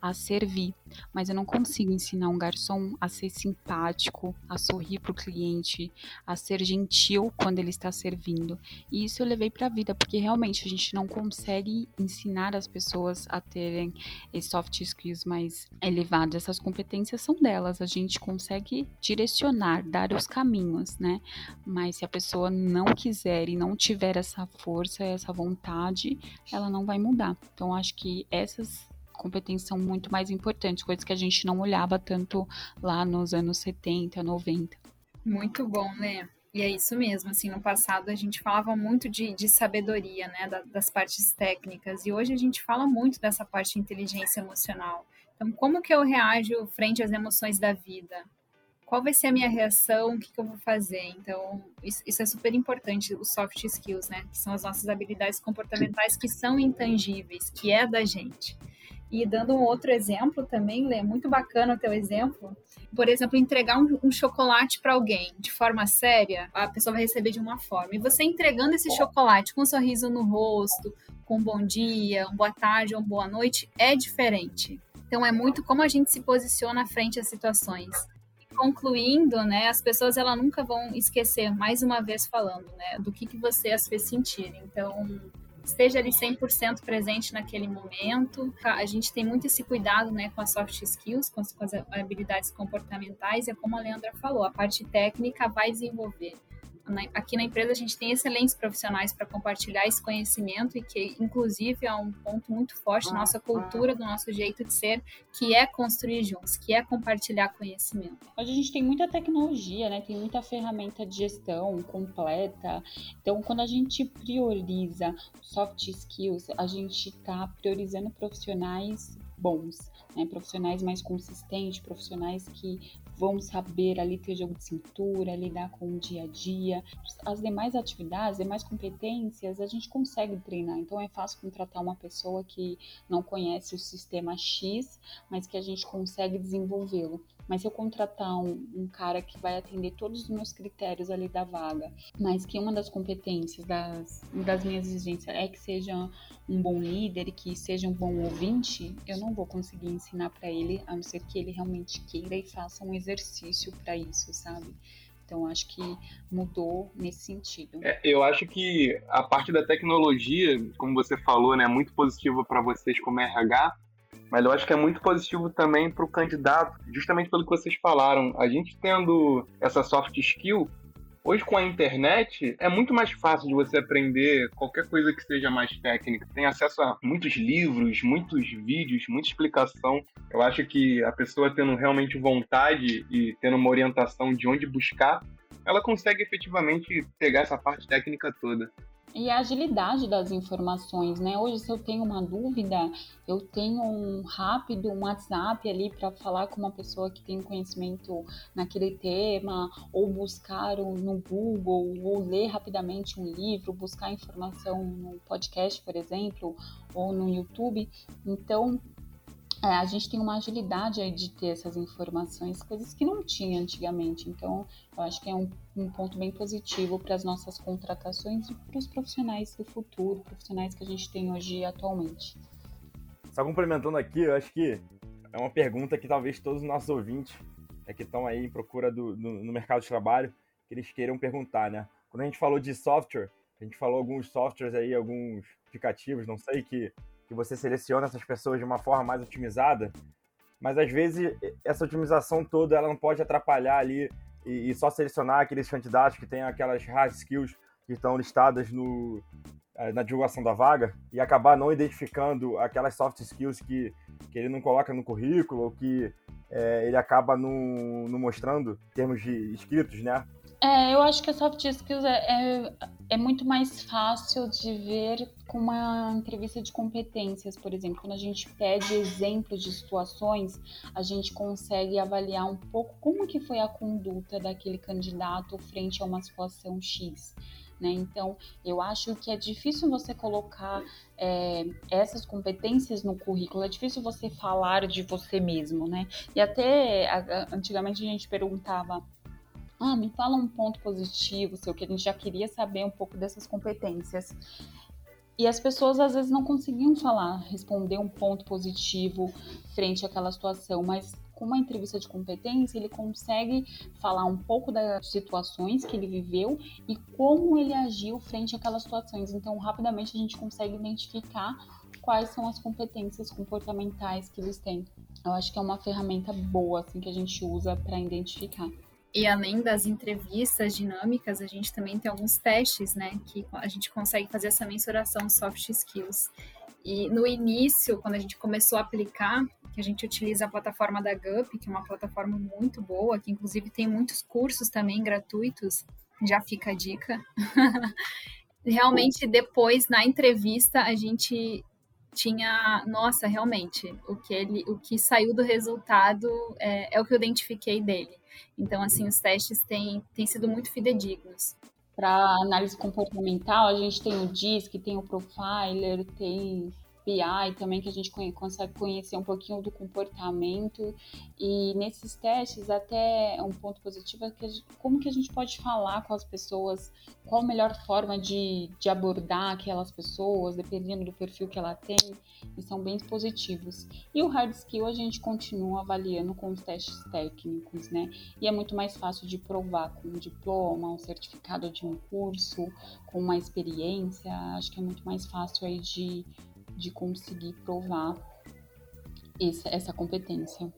a servir, mas eu não consigo ensinar um garçom a ser simpático, a sorrir para o cliente, a ser gentil quando ele está servindo. E isso eu levei para a vida, porque realmente a gente não consegue ensinar as pessoas a terem soft skills mais elevados. Essas competências são delas, a gente consegue direcionar, dar os caminhos, né? Mas se a pessoa não quiser e não tiver essa força, essa vontade, ela não vai mudar. Então acho que essas competências são muito mais importantes, coisas que a gente não olhava tanto lá nos anos 70, 90. Muito bom, né? E é isso mesmo, assim, no passado a gente falava muito de, de sabedoria, né, da, das partes técnicas, e hoje a gente fala muito dessa parte de inteligência emocional. Então, como que eu reajo frente às emoções da vida? Qual vai ser a minha reação? O que, que eu vou fazer? Então, isso, isso, é super importante, os soft skills, né, que são as nossas habilidades comportamentais que são intangíveis, que é da gente. E dando um outro exemplo também, Lê, muito bacana o teu exemplo. Por exemplo, entregar um, um chocolate para alguém de forma séria, a pessoa vai receber de uma forma. E você entregando esse chocolate com um sorriso no rosto, com um bom dia, um boa tarde, um boa noite, é diferente. Então é muito como a gente se posiciona frente às situações. Concluindo, né, as pessoas elas nunca vão esquecer, mais uma vez falando, né, do que, que você as fez sentir. Então, esteja ali 100% presente naquele momento. A gente tem muito esse cuidado né, com as soft skills, com as, com as habilidades comportamentais, e é como a Leandra falou, a parte técnica vai desenvolver aqui na empresa a gente tem excelentes profissionais para compartilhar esse conhecimento e que, inclusive, é um ponto muito forte da nossa cultura, do nosso jeito de ser, que é construir juntos, que é compartilhar conhecimento. Hoje a gente tem muita tecnologia, né? Tem muita ferramenta de gestão completa. Então, quando a gente prioriza soft skills, a gente está priorizando profissionais bons, né? profissionais mais consistentes, profissionais que vão saber ali ter jogo de cintura, lidar com o dia a dia. As demais atividades, demais competências, a gente consegue treinar. Então é fácil contratar uma pessoa que não conhece o sistema X, mas que a gente consegue desenvolvê-lo. Mas se eu contratar um, um, cara que vai atender todos os meus critérios ali da vaga, mas que uma das competências das, das minhas exigências é que seja um bom líder e que seja um bom ouvinte, eu não vou conseguir ensinar para ele, a não ser que ele realmente queira e faça um exercício para isso, sabe? Então acho que mudou nesse sentido. É, eu acho que a parte da tecnologia, como você falou, né, é muito positiva para vocês como RH, mas eu acho que é muito positivo também para o candidato, justamente pelo que vocês falaram. A gente tendo essa soft skill, hoje com a internet é muito mais fácil de você aprender qualquer coisa que seja mais técnica. Tem acesso a muitos livros, muitos vídeos, muita explicação. Eu acho que a pessoa tendo realmente vontade e tendo uma orientação de onde buscar, ela consegue efetivamente pegar essa parte técnica toda e a agilidade das informações, né? Hoje, se eu tenho uma dúvida, eu tenho um rápido um WhatsApp ali para falar com uma pessoa que tem conhecimento naquele tema, ou buscar no Google, ou ler rapidamente um livro, buscar informação no podcast, por exemplo, ou no YouTube. Então, é, a gente tem uma agilidade aí de ter essas informações, coisas que não tinha antigamente. Então, eu acho que é um, um ponto bem positivo para as nossas contratações e para os profissionais do futuro, profissionais que a gente tem hoje atualmente. Só complementando aqui, eu acho que é uma pergunta que talvez todos os nossos ouvintes é, que estão aí em procura do, no, no mercado de trabalho, que eles queiram perguntar, né? Quando a gente falou de software, a gente falou alguns softwares aí, alguns aplicativos, não sei, que que você seleciona essas pessoas de uma forma mais otimizada, mas às vezes essa otimização toda ela não pode atrapalhar ali e, e só selecionar aqueles candidatos que têm aquelas hard skills que estão listadas no, eh, na divulgação da vaga e acabar não identificando aquelas soft skills que, que ele não coloca no currículo ou que é, ele acaba não, não mostrando em termos de escritos, né? É, eu acho que a soft skills é, é, é, muito mais fácil de ver com uma entrevista de competências, por exemplo. Quando a gente pede exemplos de situações, a gente consegue avaliar um pouco como que foi a conduta daquele candidato frente a uma situação X. Né? Então, eu acho que é difícil você colocar é, essas competências no currículo, é difícil você falar de você mesmo, né? E até antigamente a gente perguntava ah, me fala um ponto positivo, sei o que a gente já queria saber um pouco dessas competências. E as pessoas às vezes não conseguiam falar, responder um ponto positivo frente àquela situação, mas com uma entrevista de competência, ele consegue falar um pouco das situações que ele viveu e como ele agiu frente àquelas situações. Então, rapidamente a gente consegue identificar quais são as competências comportamentais que eles têm. Eu acho que é uma ferramenta boa assim que a gente usa para identificar. E além das entrevistas dinâmicas, a gente também tem alguns testes, né, que a gente consegue fazer essa mensuração soft skills. E no início, quando a gente começou a aplicar, que a gente utiliza a plataforma da GUP, que é uma plataforma muito boa, que inclusive tem muitos cursos também gratuitos, já fica a dica. Realmente, depois, na entrevista, a gente tinha, nossa, realmente, o que ele, o que saiu do resultado é, é o que eu identifiquei dele. Então, assim, os testes têm, têm sido muito fidedignos. Para análise comportamental, a gente tem o DISC, tem o Profiler, tem BI também, que a gente consegue conhecer um pouquinho do comportamento. E nesses testes, até um ponto positivo é que gente, como que a gente pode falar com as pessoas, qual a melhor forma de, de abordar aquelas pessoas, dependendo do perfil que ela tem, e são bem positivos. E o hard skill a gente continua avaliando com os testes técnicos, né? E é muito mais fácil de provar com um diploma, um certificado de um curso, com uma experiência. Acho que é muito mais fácil aí de de conseguir provar essa, essa competência.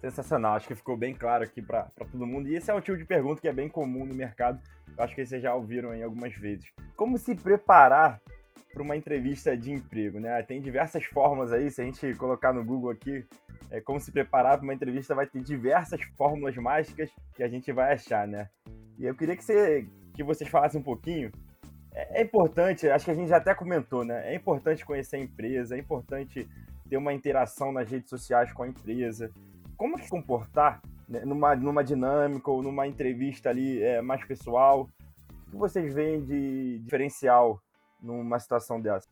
Sensacional, acho que ficou bem claro aqui para todo mundo. E esse é um tipo de pergunta que é bem comum no mercado. Eu acho que vocês já ouviram aí algumas vezes. Como se preparar para uma entrevista de emprego, né? Tem diversas formas aí, se a gente colocar no Google aqui, é, como se preparar para uma entrevista, vai ter diversas fórmulas mágicas que a gente vai achar, né? E eu queria que, você, que vocês falassem um pouquinho é, é importante, acho que a gente já até comentou, né? É importante conhecer a empresa, é importante ter uma interação nas redes sociais com a empresa. Como se comportar né, numa, numa dinâmica ou numa entrevista ali é, mais pessoal? O que vocês veem de diferencial numa situação dessa?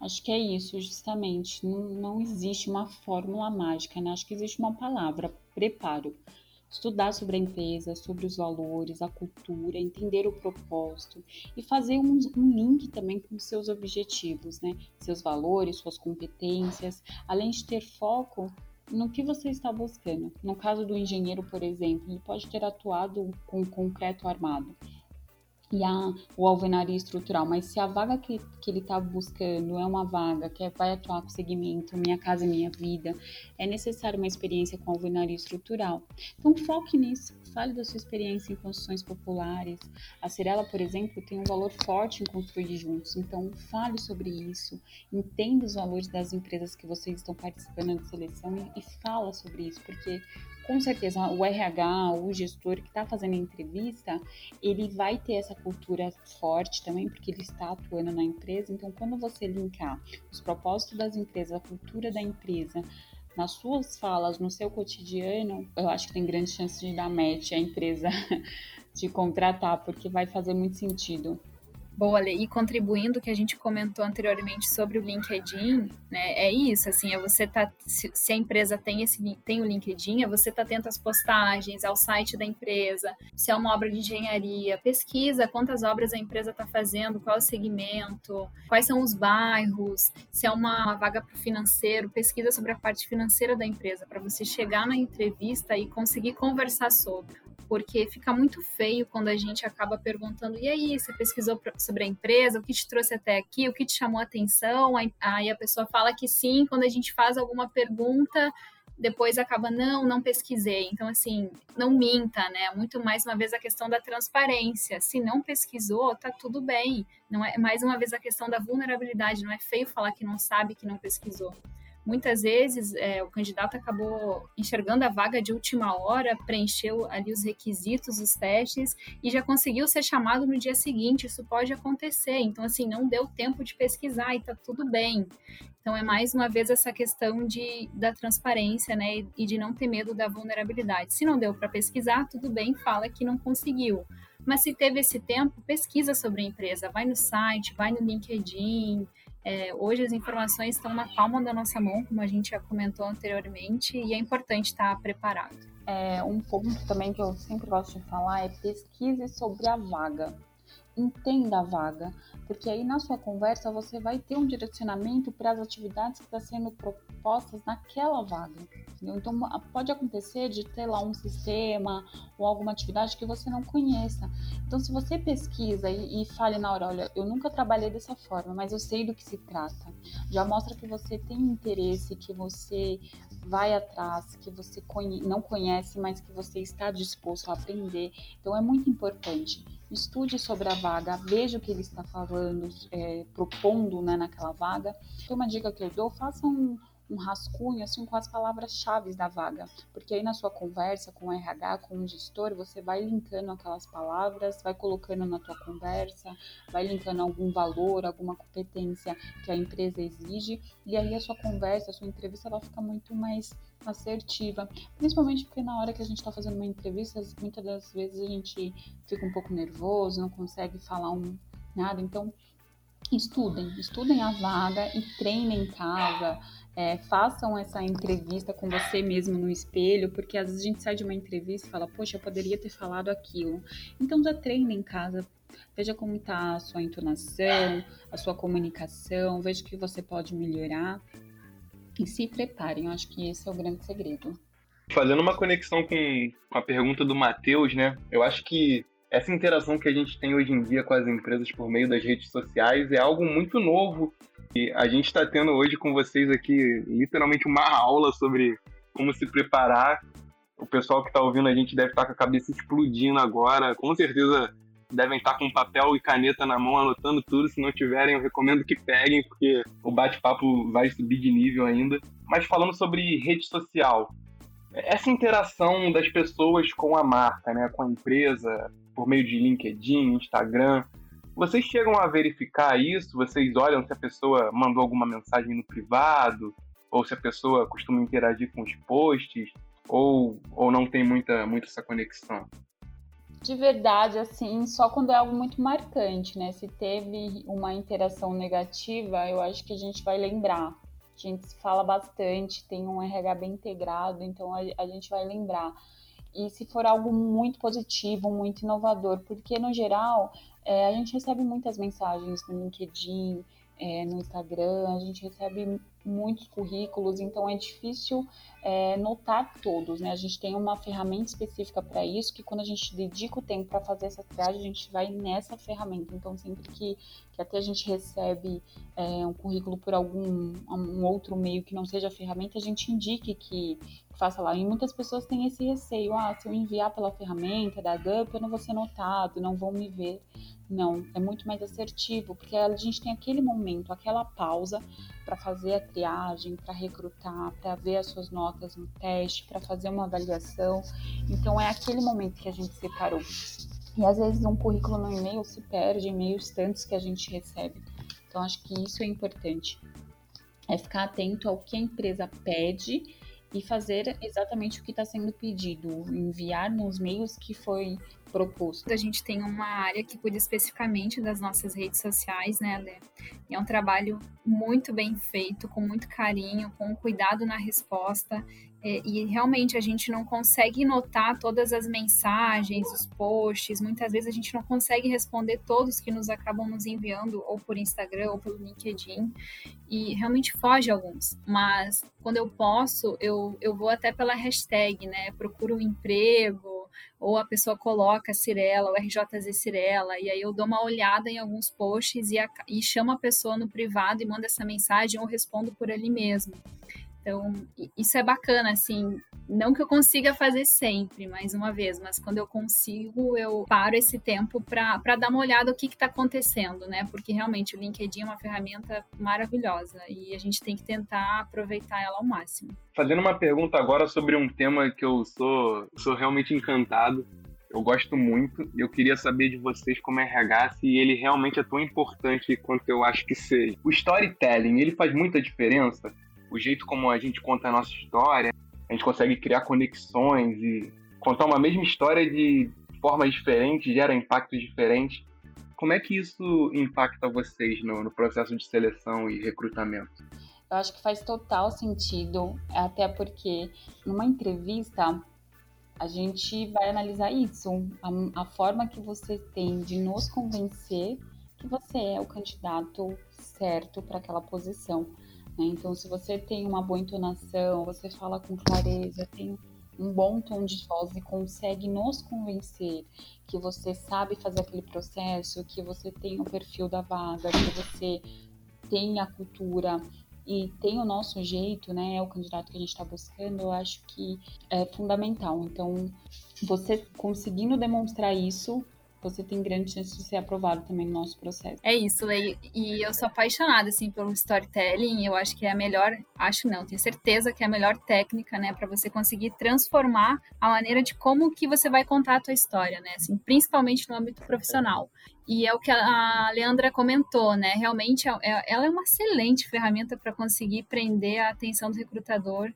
Acho que é isso, justamente. Não, não existe uma fórmula mágica, né? Acho que existe uma palavra, preparo estudar sobre a empresa, sobre os valores, a cultura, entender o propósito e fazer um, um link também com seus objetivos, né? Seus valores, suas competências, além de ter foco no que você está buscando. No caso do engenheiro, por exemplo, ele pode ter atuado com concreto armado e a, o alvenaria estrutural, mas se a vaga que, que ele está buscando é uma vaga que vai atuar com o segmento Minha Casa Minha Vida, é necessário uma experiência com alvenaria estrutural. Então foque nisso, fale da sua experiência em construções populares. A Cirela, por exemplo, tem um valor forte em construir juntos, então fale sobre isso, entenda os valores das empresas que vocês estão participando da seleção e, e fala sobre isso, porque com certeza o RH, o gestor que está fazendo a entrevista, ele vai ter essa cultura forte também, porque ele está atuando na empresa. Então, quando você linkar os propósitos das empresas, a cultura da empresa, nas suas falas, no seu cotidiano, eu acho que tem grande chance de dar match a empresa de contratar, porque vai fazer muito sentido. Boa, e contribuindo que a gente comentou anteriormente sobre o LinkedIn, né? É isso, assim, é você tá se, se a empresa tem esse tem o LinkedIn, é você tá atento às postagens, ao site da empresa, se é uma obra de engenharia, pesquisa quantas obras a empresa está fazendo, qual é o segmento, quais são os bairros, se é uma vaga para o financeiro, pesquisa sobre a parte financeira da empresa para você chegar na entrevista e conseguir conversar sobre porque fica muito feio quando a gente acaba perguntando: e aí, você pesquisou sobre a empresa? O que te trouxe até aqui? O que te chamou a atenção? Aí a pessoa fala que sim, quando a gente faz alguma pergunta, depois acaba, não, não pesquisei. Então, assim, não minta, né? Muito mais uma vez a questão da transparência. Se não pesquisou, tá tudo bem. Não é mais uma vez a questão da vulnerabilidade. Não é feio falar que não sabe, que não pesquisou. Muitas vezes é, o candidato acabou enxergando a vaga de última hora, preencheu ali os requisitos, os testes e já conseguiu ser chamado no dia seguinte. Isso pode acontecer. Então, assim, não deu tempo de pesquisar e tá tudo bem. Então, é mais uma vez essa questão de, da transparência, né, e de não ter medo da vulnerabilidade. Se não deu para pesquisar, tudo bem, fala que não conseguiu. Mas se teve esse tempo, pesquisa sobre a empresa, vai no site, vai no LinkedIn, é, hoje as informações estão na palma da nossa mão, como a gente já comentou anteriormente, e é importante estar preparado. É, um ponto também que eu sempre gosto de falar é pesquise sobre a vaga. Entenda a vaga, porque aí na sua conversa você vai ter um direcionamento para as atividades que estão tá sendo propostas naquela vaga. Entendeu? Então pode acontecer de ter lá um sistema ou alguma atividade que você não conheça. Então se você pesquisa e, e fale na hora, olha, eu nunca trabalhei dessa forma, mas eu sei do que se trata. Já mostra que você tem interesse, que você vai atrás, que você conhe não conhece, mas que você está disposto a aprender. Então é muito importante estude sobre a vaga, veja o que ele está falando, é, propondo né, naquela vaga. Uma dica que eu dou, faça um, um rascunho assim com as palavras-chave da vaga, porque aí na sua conversa com o RH, com o gestor, você vai linkando aquelas palavras, vai colocando na tua conversa, vai linkando algum valor, alguma competência que a empresa exige, e aí a sua conversa, a sua entrevista, ela fica muito mais assertiva, principalmente porque na hora que a gente está fazendo uma entrevista, muitas das vezes a gente fica um pouco nervoso, não consegue falar um, nada, então estudem, estudem a vaga e treinem em casa, é, façam essa entrevista com você mesmo no espelho, porque às vezes a gente sai de uma entrevista e fala, poxa, eu poderia ter falado aquilo. Então já treine em casa, veja como está a sua entonação, a sua comunicação, veja o que você pode melhorar e se preparem. Eu acho que esse é o grande segredo. Fazendo uma conexão com a pergunta do Matheus, né? Eu acho que essa interação que a gente tem hoje em dia com as empresas por meio das redes sociais é algo muito novo. E a gente está tendo hoje com vocês aqui literalmente uma aula sobre como se preparar. O pessoal que está ouvindo a gente deve estar tá com a cabeça explodindo agora. Com certeza devem estar tá com papel e caneta na mão anotando tudo. Se não tiverem, eu recomendo que peguem, porque o bate-papo vai subir de nível ainda. Mas falando sobre rede social, essa interação das pessoas com a marca, né, com a empresa, por meio de LinkedIn, Instagram. Vocês chegam a verificar isso? Vocês olham se a pessoa mandou alguma mensagem no privado? Ou se a pessoa costuma interagir com os posts? Ou, ou não tem muita, muita essa conexão? De verdade, assim, só quando é algo muito marcante, né? Se teve uma interação negativa, eu acho que a gente vai lembrar. A gente se fala bastante, tem um RH bem integrado, então a, a gente vai lembrar e se for algo muito positivo, muito inovador, porque no geral é, a gente recebe muitas mensagens no LinkedIn, é, no Instagram, a gente recebe muitos currículos, então é difícil é, notar todos, né? A gente tem uma ferramenta específica para isso, que quando a gente dedica o tempo para fazer essa triagem, a gente vai nessa ferramenta. Então, sempre que, que até a gente recebe é, um currículo por algum um outro meio que não seja ferramenta, a gente indique que faça lá. E muitas pessoas têm esse receio, ah, se eu enviar pela ferramenta da GUP, eu não vou ser notado, não vão me ver. Não, é muito mais assertivo, porque a gente tem aquele momento, aquela pausa para fazer a triagem, para recrutar, para ver as suas notas no teste, para fazer uma avaliação. Então é aquele momento que a gente separou. E às vezes um currículo no e-mail se perde, e-mails tantos que a gente recebe. Então acho que isso é importante. É ficar atento ao que a empresa pede e fazer exatamente o que está sendo pedido, enviar nos meios que foi proposto. A gente tem uma área que cuida especificamente das nossas redes sociais, né, Alê? E é um trabalho muito bem feito, com muito carinho, com cuidado na resposta. É, e realmente a gente não consegue notar todas as mensagens, os posts, muitas vezes a gente não consegue responder todos que nos acabam nos enviando, ou por Instagram, ou pelo LinkedIn, e realmente foge alguns. Mas quando eu posso, eu, eu vou até pela hashtag, né? Procuro um emprego, ou a pessoa coloca Cirela, o RJZ Cirela, e aí eu dou uma olhada em alguns posts e, a, e chamo a pessoa no privado e mando essa mensagem ou respondo por ali mesmo. Então, isso é bacana, assim, não que eu consiga fazer sempre, mais uma vez, mas quando eu consigo, eu paro esse tempo para dar uma olhada o que está acontecendo, né? Porque realmente o LinkedIn é uma ferramenta maravilhosa e a gente tem que tentar aproveitar ela ao máximo. Fazendo uma pergunta agora sobre um tema que eu sou, sou realmente encantado, eu gosto muito e eu queria saber de vocês como RH se ele realmente é tão importante quanto eu acho que seja. O storytelling, ele faz muita diferença? O jeito como a gente conta a nossa história, a gente consegue criar conexões e contar uma mesma história de formas diferentes, gera impactos diferentes. Como é que isso impacta vocês no, no processo de seleção e recrutamento? Eu acho que faz total sentido, até porque numa entrevista a gente vai analisar isso, a, a forma que você tem de nos convencer que você é o candidato certo para aquela posição. Né? Então, se você tem uma boa entonação, você fala com clareza, tem um bom tom de voz e consegue nos convencer que você sabe fazer aquele processo, que você tem o perfil da vaga, que você tem a cultura e tem o nosso jeito, né? É o candidato que a gente está buscando, eu acho que é fundamental. Então, você conseguindo demonstrar isso, você tem grande chance de ser aprovado também no nosso processo. É isso, Lei. E eu sou apaixonada, assim, pelo storytelling. Eu acho que é a melhor, acho não, tenho certeza que é a melhor técnica, né, para você conseguir transformar a maneira de como que você vai contar a tua história, né, assim, principalmente no âmbito profissional. E é o que a Leandra comentou, né? Realmente, é, é, ela é uma excelente ferramenta para conseguir prender a atenção do recrutador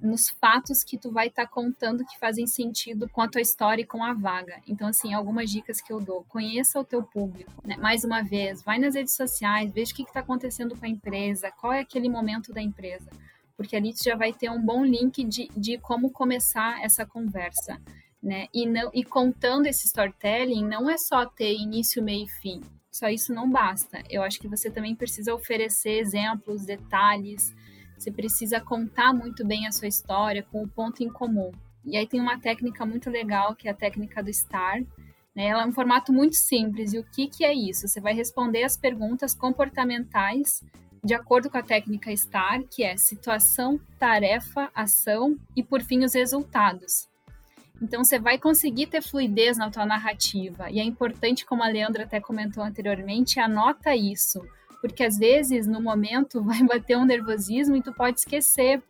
nos fatos que tu vai estar tá contando que fazem sentido com a tua história e com a vaga. Então, assim, algumas dicas que eu dou. Conheça o teu público. Né? Mais uma vez, vai nas redes sociais, veja o que está acontecendo com a empresa, qual é aquele momento da empresa. Porque ali tu já vai ter um bom link de, de como começar essa conversa. Né? E, não, e contando esse storytelling, não é só ter início, meio e fim. Só isso não basta. Eu acho que você também precisa oferecer exemplos, detalhes, você precisa contar muito bem a sua história com o ponto em comum. E aí tem uma técnica muito legal, que é a técnica do STAR. Né? Ela é um formato muito simples. E o que, que é isso? Você vai responder as perguntas comportamentais de acordo com a técnica STAR, que é situação, tarefa, ação e, por fim, os resultados. Então, você vai conseguir ter fluidez na tua narrativa. E é importante, como a Leandra até comentou anteriormente, anota isso porque às vezes no momento vai bater um nervosismo e tu pode esquecer.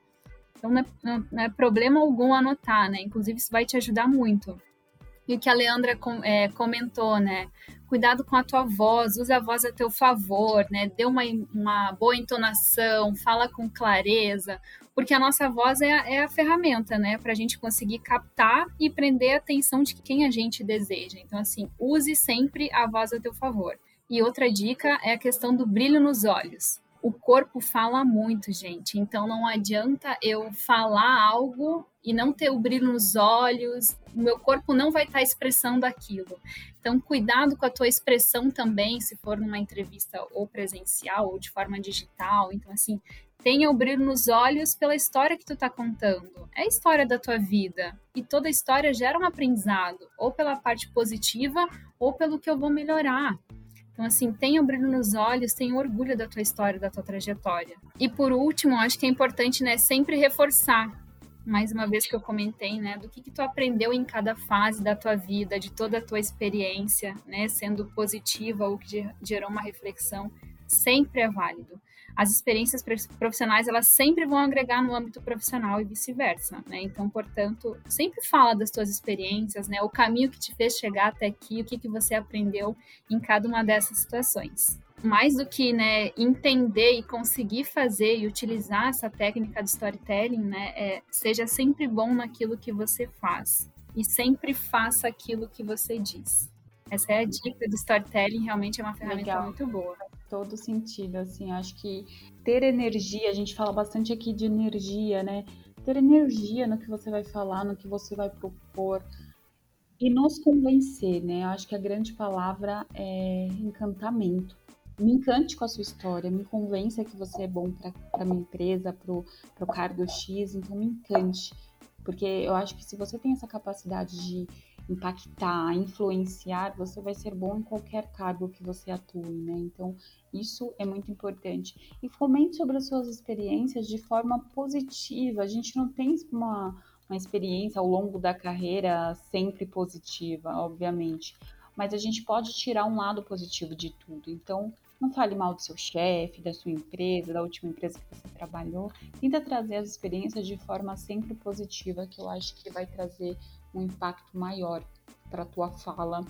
Então não é, não é problema algum anotar, né? Inclusive isso vai te ajudar muito. E o que a Leandra com, é, comentou, né? Cuidado com a tua voz, usa a voz a teu favor, né? Dê uma, uma boa entonação, fala com clareza, porque a nossa voz é a, é a ferramenta, né? Para a gente conseguir captar e prender a atenção de quem a gente deseja. Então, assim, use sempre a voz a teu favor. E outra dica é a questão do brilho nos olhos. O corpo fala muito, gente. Então não adianta eu falar algo e não ter o brilho nos olhos. O meu corpo não vai estar expressando aquilo. Então cuidado com a tua expressão também, se for numa entrevista ou presencial ou de forma digital. Então assim, tenha o brilho nos olhos pela história que tu está contando. É a história da tua vida. E toda história gera um aprendizado, ou pela parte positiva, ou pelo que eu vou melhorar. Então, assim, tenha o brilho nos olhos, tenha orgulho da tua história, da tua trajetória. E por último, acho que é importante, né, sempre reforçar, mais uma vez que eu comentei, né, do que, que tu aprendeu em cada fase da tua vida, de toda a tua experiência, né, sendo positiva ou que gerou uma reflexão, sempre é válido as experiências profissionais elas sempre vão agregar no âmbito profissional e vice-versa, né? Então, portanto, sempre fala das suas experiências, né? O caminho que te fez chegar até aqui, o que, que você aprendeu em cada uma dessas situações. Mais do que né, entender e conseguir fazer e utilizar essa técnica de storytelling, né, é, seja sempre bom naquilo que você faz e sempre faça aquilo que você diz. Essa é a dica do storytelling, realmente é uma ferramenta Legal. muito boa todo sentido, assim, acho que ter energia, a gente fala bastante aqui de energia, né? Ter energia no que você vai falar, no que você vai propor e nos convencer, né? Acho que a grande palavra é encantamento. Me encante com a sua história, me convença que você é bom para a minha empresa, para o cargo X, então me encante. Porque eu acho que se você tem essa capacidade de impactar, influenciar, você vai ser bom em qualquer cargo que você atue, né? Então, isso é muito importante. E fomente sobre as suas experiências de forma positiva. A gente não tem uma, uma experiência ao longo da carreira sempre positiva, obviamente. Mas a gente pode tirar um lado positivo de tudo. Então, não fale mal do seu chefe, da sua empresa, da última empresa que você trabalhou. Tenta trazer as experiências de forma sempre positiva, que eu acho que vai trazer um impacto maior para a tua fala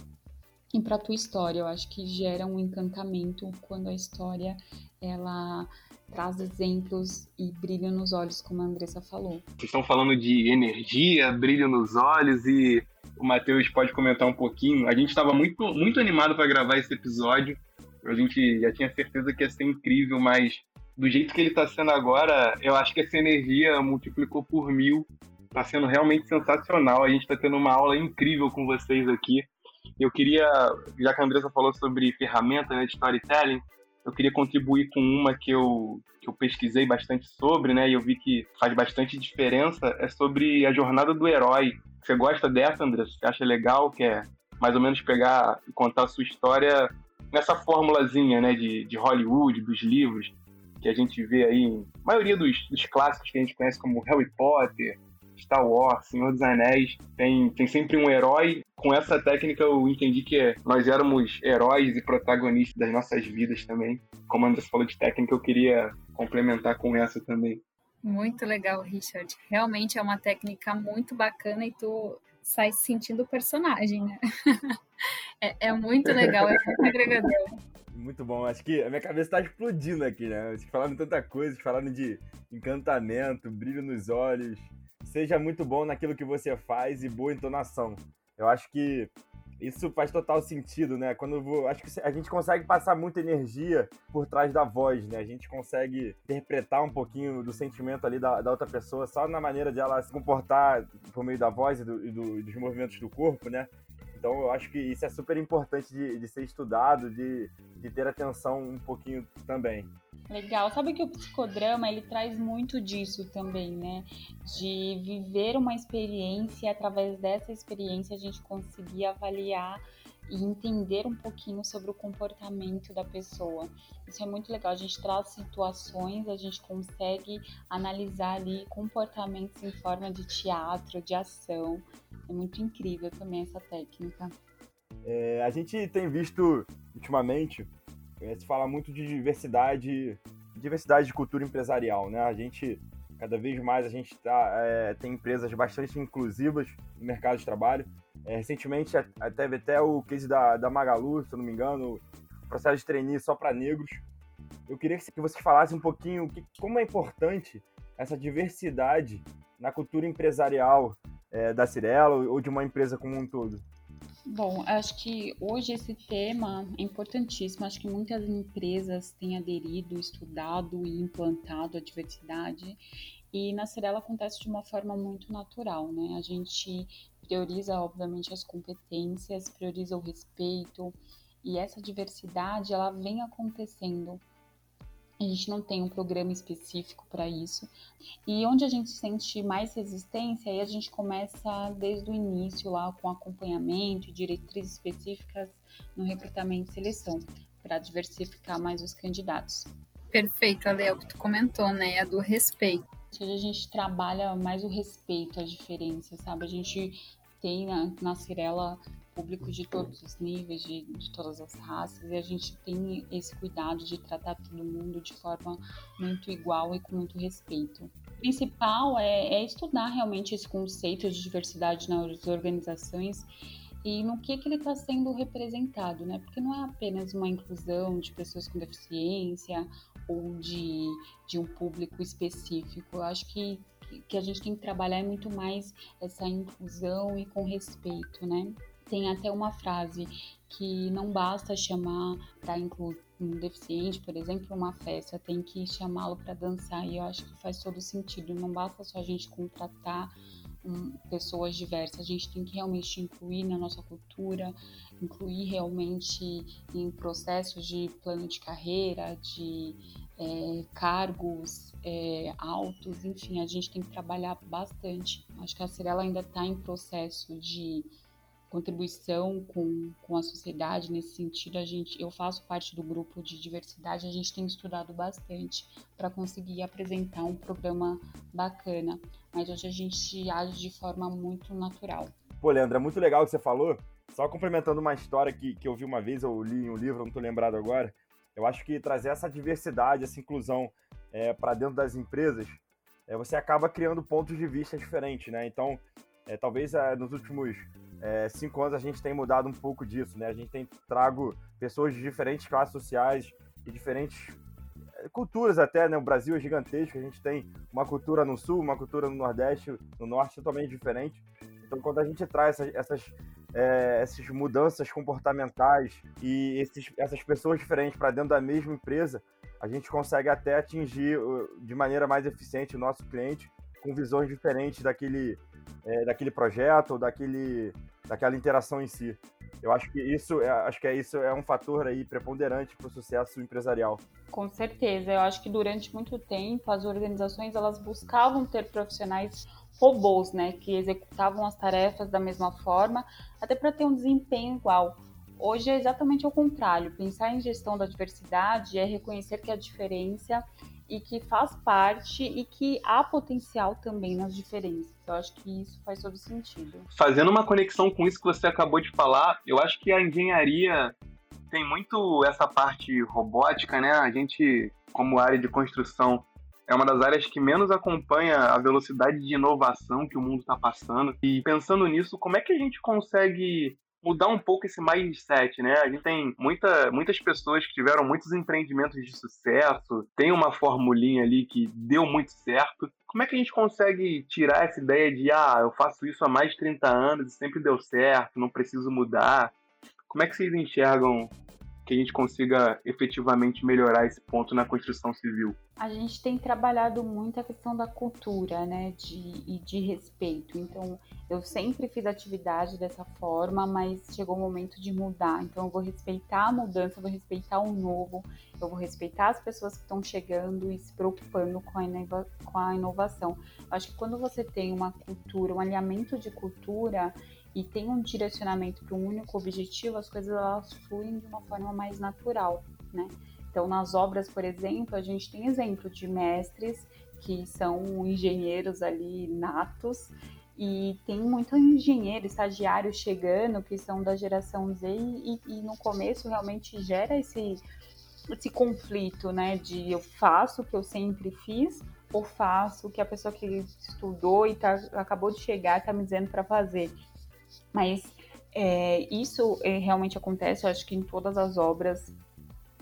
e para tua história. Eu acho que gera um encantamento quando a história ela traz exemplos e brilho nos olhos, como a Andressa falou. Vocês estão falando de energia, brilho nos olhos e o Matheus pode comentar um pouquinho. A gente estava muito, muito animado para gravar esse episódio. A gente já tinha certeza que ia ser incrível, mas do jeito que ele está sendo agora, eu acho que essa energia multiplicou por mil Tá sendo realmente sensacional. A gente está tendo uma aula incrível com vocês aqui. Eu queria, já que a Andressa falou sobre ferramenta né, de storytelling, eu queria contribuir com uma que eu, que eu pesquisei bastante sobre, né? E eu vi que faz bastante diferença, é sobre a jornada do herói. Você gosta dessa, Andressa? Você acha legal? Que é mais ou menos pegar e contar a sua história nessa formulazinha, né? De, de Hollywood, dos livros, que a gente vê aí, maioria dos, dos clássicos que a gente conhece como Harry Potter, Star Wars, Senhor dos Anéis, tem, tem sempre um herói. Com essa técnica eu entendi que nós éramos heróis e protagonistas das nossas vidas também. Como a Andressa falou de técnica, eu queria complementar com essa também. Muito legal, Richard. Realmente é uma técnica muito bacana e tu sai sentindo o personagem, né? é, é, muito legal, é muito agregador. Muito bom. Acho que a minha cabeça tá explodindo aqui, né? Vocês falaram tanta coisa, falaram de encantamento, brilho nos olhos. Seja muito bom naquilo que você faz e boa entonação. Eu acho que isso faz total sentido, né? Quando vou, acho que a gente consegue passar muita energia por trás da voz, né? A gente consegue interpretar um pouquinho do sentimento ali da, da outra pessoa só na maneira de ela se comportar por meio da voz e, do, e do, dos movimentos do corpo, né? Então eu acho que isso é super importante de, de ser estudado, de, de ter atenção um pouquinho também. Legal. Sabe que o psicodrama ele traz muito disso também, né? De viver uma experiência e através dessa experiência a gente conseguir avaliar e entender um pouquinho sobre o comportamento da pessoa. Isso é muito legal. A gente traz situações, a gente consegue analisar ali comportamentos em forma de teatro, de ação. É muito incrível também essa técnica. É, a gente tem visto ultimamente é, se fala muito de diversidade, diversidade de cultura empresarial, né? A gente cada vez mais a gente tá, é, tem empresas bastante inclusivas no mercado de trabalho. É, recentemente teve até o case da, da Magalu, se eu não me engano, processo de trainee só para negros. Eu queria que você falasse um pouquinho que, como é importante essa diversidade na cultura empresarial é, da Cirela ou de uma empresa como um todo. Bom, acho que hoje esse tema é importantíssimo. Acho que muitas empresas têm aderido, estudado e implantado a diversidade. E na Cirela acontece de uma forma muito natural, né? A gente prioriza, obviamente, as competências, prioriza o respeito. E essa diversidade, ela vem acontecendo a gente não tem um programa específico para isso. E onde a gente sente mais resistência, aí a gente começa desde o início lá com acompanhamento e diretrizes específicas no recrutamento e seleção, para diversificar mais os candidatos. Perfeito, Ale, é o que tu comentou, né? É do respeito. A gente trabalha mais o respeito às diferenças, sabe? A gente tem na, na Cirela público de todos os níveis, de, de todas as raças, e a gente tem esse cuidado de tratar todo mundo de forma muito igual e com muito respeito. O principal é, é estudar realmente esse conceito de diversidade nas organizações e no que, que ele está sendo representado, né? Porque não é apenas uma inclusão de pessoas com deficiência ou de, de um público específico. Eu acho que, que a gente tem que trabalhar muito mais essa inclusão e com respeito, né? Tem até uma frase que não basta chamar para incluir um deficiente, por exemplo, uma festa, tem que chamá-lo para dançar. E eu acho que faz todo sentido. Não basta só a gente contratar um, pessoas diversas, a gente tem que realmente incluir na nossa cultura, incluir realmente em processos de plano de carreira, de é, cargos é, altos, enfim, a gente tem que trabalhar bastante. Acho que a Cirela ainda está em processo de contribuição com, com a sociedade nesse sentido. A gente eu faço parte do grupo de diversidade a gente tem estudado bastante para conseguir apresentar um programa bacana. Mas hoje a gente age de forma muito natural. Pô Leandro é muito legal o que você falou. Só complementando uma história que, que eu vi uma vez eu li em um livro não estou lembrado agora eu acho que trazer essa diversidade essa inclusão é, para dentro das empresas é, você acaba criando pontos de vista diferentes né então é, talvez é, nos últimos é, cinco anos a gente tem mudado um pouco disso, né? A gente tem trago pessoas de diferentes classes sociais e diferentes é, culturas até, né? O Brasil é gigantesco, a gente tem uma cultura no sul, uma cultura no nordeste, no norte totalmente diferente. Então, quando a gente traz essas, essas, é, essas mudanças comportamentais e esses, essas pessoas diferentes para dentro da mesma empresa, a gente consegue até atingir de maneira mais eficiente o nosso cliente com visões diferentes daquele, é, daquele projeto ou daquele, daquela interação em si. Eu acho que isso, é, acho que é isso é um fator aí preponderante para o sucesso empresarial. Com certeza, eu acho que durante muito tempo as organizações elas buscavam ter profissionais robôs, né, que executavam as tarefas da mesma forma, até para ter um desempenho igual. Hoje é exatamente o contrário. Pensar em gestão da diversidade é reconhecer que a diferença e que faz parte e que há potencial também nas diferenças. Eu acho que isso faz todo sentido. Fazendo uma conexão com isso que você acabou de falar, eu acho que a engenharia tem muito essa parte robótica, né? A gente, como área de construção, é uma das áreas que menos acompanha a velocidade de inovação que o mundo está passando. E pensando nisso, como é que a gente consegue mudar um pouco esse mindset, né? A gente tem muita, muitas pessoas que tiveram muitos empreendimentos de sucesso, tem uma formulinha ali que deu muito certo. Como é que a gente consegue tirar essa ideia de, ah, eu faço isso há mais de 30 anos e sempre deu certo, não preciso mudar? Como é que vocês enxergam que a gente consiga efetivamente melhorar esse ponto na construção civil? A gente tem trabalhado muito a questão da cultura, né, de, e de respeito. Então, eu sempre fiz atividade dessa forma, mas chegou o momento de mudar. Então, eu vou respeitar a mudança, eu vou respeitar o novo, eu vou respeitar as pessoas que estão chegando e se preocupando com a, com a inovação. Eu acho que quando você tem uma cultura, um alinhamento de cultura, e tem um direcionamento para um único objetivo, as coisas elas fluem de uma forma mais natural, né? Então, nas obras, por exemplo, a gente tem exemplo de mestres que são engenheiros ali natos e tem muito engenheiro, estagiário chegando que são da geração Z e, e no começo realmente gera esse, esse conflito, né? De eu faço o que eu sempre fiz ou faço o que a pessoa que estudou e tá, acabou de chegar está me dizendo para fazer. Mas é, isso é, realmente acontece, eu acho que em todas as obras,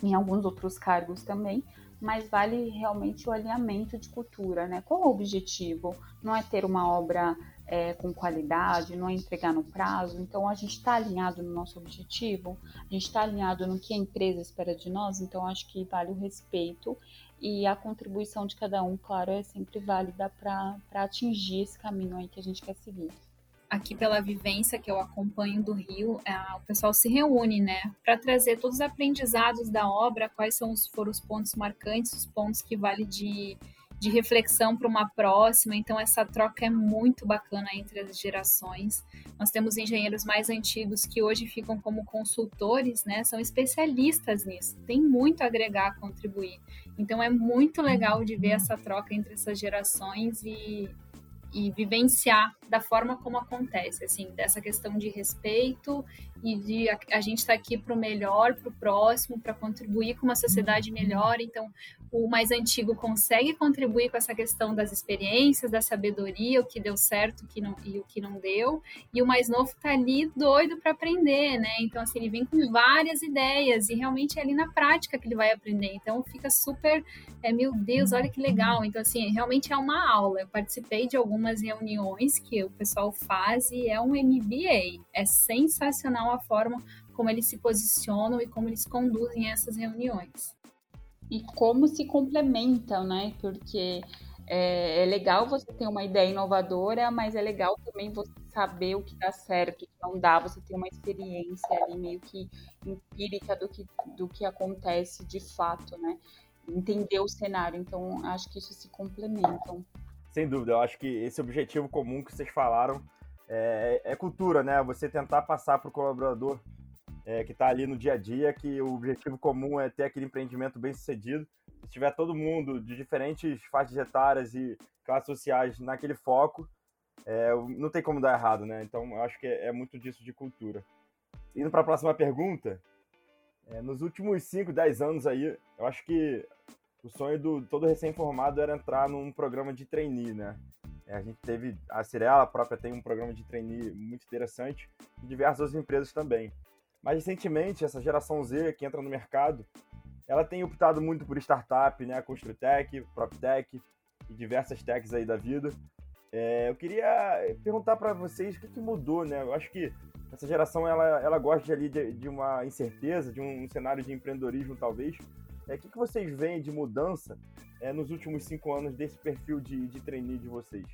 em alguns outros cargos também, mas vale realmente o alinhamento de cultura, né? Qual o objetivo? Não é ter uma obra é, com qualidade, não é entregar no prazo. Então, a gente está alinhado no nosso objetivo, a gente está alinhado no que a empresa espera de nós. Então, acho que vale o respeito e a contribuição de cada um, claro, é sempre válida para atingir esse caminho aí que a gente quer seguir aqui pela vivência que eu acompanho do Rio, é, o pessoal se reúne, né, para trazer todos os aprendizados da obra, quais são os, foram os pontos marcantes, os pontos que vale de, de reflexão para uma próxima. Então, essa troca é muito bacana entre as gerações. Nós temos engenheiros mais antigos que hoje ficam como consultores, né, são especialistas nisso, tem muito a agregar, a contribuir. Então, é muito legal de ver essa troca entre essas gerações e e vivenciar da forma como acontece, assim, dessa questão de respeito e de a, a gente estar tá aqui para o melhor, para o próximo, para contribuir com uma sociedade melhor. Então, o mais antigo consegue contribuir com essa questão das experiências, da sabedoria, o que deu certo o que não, e o que não deu, e o mais novo está ali doido para aprender, né? Então, assim, ele vem com várias ideias e realmente é ali na prática que ele vai aprender. Então, fica super, é, meu Deus, olha que legal. Então, assim, realmente é uma aula. Eu participei de algumas reuniões que o pessoal faz e é um MBA. É sensacional a forma como eles se posicionam e como eles conduzem essas reuniões e como se complementam, né? Porque é, é, legal você ter uma ideia inovadora, mas é legal também você saber o que dá certo, o que não dá, você ter uma experiência ali meio que empírica do que, do que acontece de fato, né? Entender o cenário. Então, acho que isso se complementam. Sem dúvida, eu acho que esse objetivo comum que vocês falaram é, é cultura, né? Você tentar passar para o colaborador é, que está ali no dia a dia, que o objetivo comum é ter aquele empreendimento bem sucedido. Se tiver todo mundo de diferentes faixas etárias e classes sociais naquele foco, é, não tem como dar errado, né? Então, eu acho que é, é muito disso de cultura. Indo para a próxima pergunta, é, nos últimos 5, 10 anos aí, eu acho que o sonho do todo recém-formado era entrar num programa de trainee, né? A gente teve, a Cirela própria tem um programa de trainee muito interessante, e diversas outras empresas também. Mas recentemente, essa geração Z que entra no mercado, ela tem optado muito por startup, né? Construtech, PropTech e diversas techs aí da vida. É, eu queria perguntar para vocês o que, que, mudou, né? Eu acho que essa geração ela, ela gosta ali de, de uma incerteza, de um, cenário de empreendedorismo talvez. É, o que, que vocês veem de mudança é, nos últimos cinco anos desse perfil de, de trainee de vocês?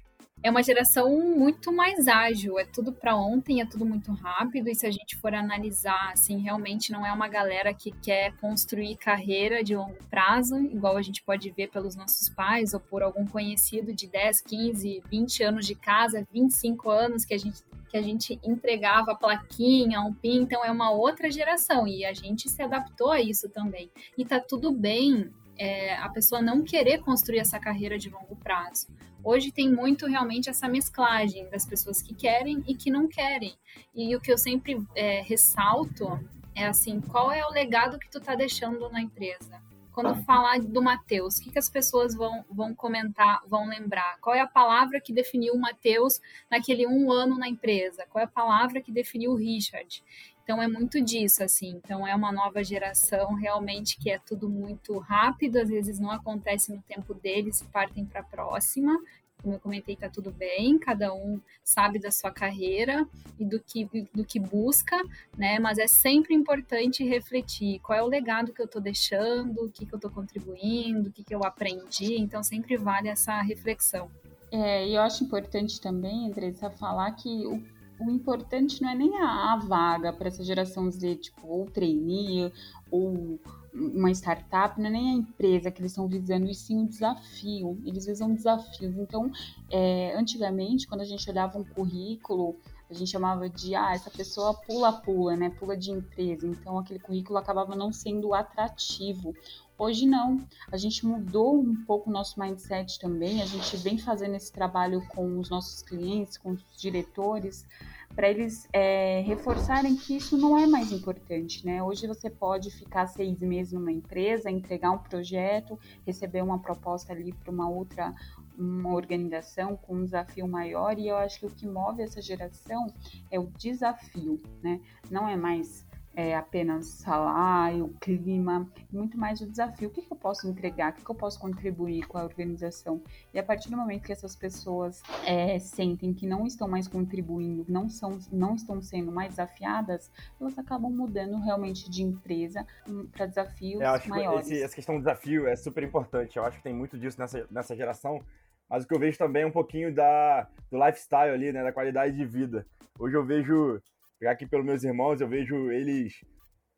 é uma geração muito mais ágil, é tudo para ontem, é tudo muito rápido, e se a gente for analisar, assim, realmente não é uma galera que quer construir carreira de longo prazo, igual a gente pode ver pelos nossos pais ou por algum conhecido de 10, 15, 20 anos de casa, 25 anos que a gente que a gente entregava plaquinha, um pin, então é uma outra geração e a gente se adaptou a isso também. E tá tudo bem é, a pessoa não querer construir essa carreira de longo prazo. Hoje tem muito realmente essa mesclagem das pessoas que querem e que não querem. E o que eu sempre é, ressalto é assim, qual é o legado que tu tá deixando na empresa? Quando falar do Matheus, o que, que as pessoas vão, vão comentar, vão lembrar? Qual é a palavra que definiu o Matheus naquele um ano na empresa? Qual é a palavra que definiu o Richard? Então é muito disso, assim. Então é uma nova geração realmente que é tudo muito rápido, às vezes não acontece no tempo deles e partem para a próxima. Como eu comentei, tá tudo bem, cada um sabe da sua carreira e do que, do que busca, né? Mas é sempre importante refletir qual é o legado que eu estou deixando, o que, que eu estou contribuindo, o que, que eu aprendi. Então sempre vale essa reflexão. É, e eu acho importante também, Andressa, falar que o o importante não é nem a, a vaga para essa geração Z, tipo, ou trainee, ou uma startup, não é nem a empresa que eles estão visando, e sim o desafio. Eles visam desafios. Então, é, antigamente, quando a gente olhava um currículo, a gente chamava de, ah, essa pessoa pula-pula, né? Pula de empresa. Então, aquele currículo acabava não sendo atrativo. Hoje não, a gente mudou um pouco o nosso mindset também, a gente vem fazendo esse trabalho com os nossos clientes, com os diretores, para eles é, reforçarem que isso não é mais importante, né? Hoje você pode ficar seis meses numa empresa, entregar um projeto, receber uma proposta ali para uma outra uma organização com um desafio maior e eu acho que o que move essa geração é o desafio, né? Não é mais é, apenas salário, clima, muito mais o desafio. O que, que eu posso entregar? O que, que, eu posso contribuir com a organização? E a partir do momento que essas pessoas é, sentem que não estão mais contribuindo, não, são, não estão sendo mais desafiadas, elas acabam mudando realmente de empresa hum, para desafios eu acho maiores. Que esse, essa questão do desafio é super importante. Eu acho que tem muito disso nessa, nessa geração. Mas o que eu vejo também é um pouquinho da, do lifestyle ali, né? Da qualidade de vida. Hoje eu vejo pegar aqui pelos meus irmãos, eu vejo eles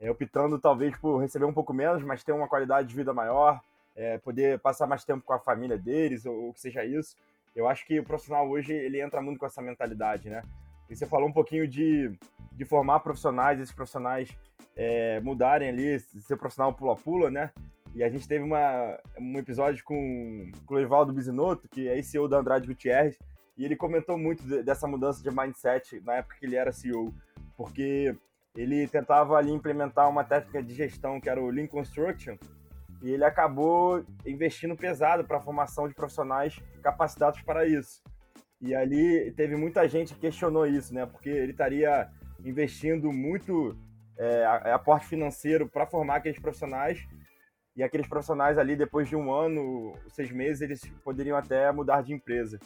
é, optando talvez por receber um pouco menos, mas ter uma qualidade de vida maior, é, poder passar mais tempo com a família deles, ou, o que seja isso. Eu acho que o profissional hoje ele entra muito com essa mentalidade, né? E você falou um pouquinho de, de formar profissionais, esses profissionais é, mudarem ali, ser profissional pula-pula, né? E a gente teve uma, um episódio com, com o Evaldo Bisinotto, que é CEO da Andrade Gutierrez, e ele comentou muito de, dessa mudança de mindset na época que ele era CEO porque ele tentava ali implementar uma técnica de gestão que era o Lean Construction, e ele acabou investindo pesado para a formação de profissionais capacitados para isso. E ali teve muita gente que questionou isso, né? Porque ele estaria investindo muito é, aporte financeiro para formar aqueles profissionais, e aqueles profissionais ali, depois de um ano, seis meses, eles poderiam até mudar de empresa.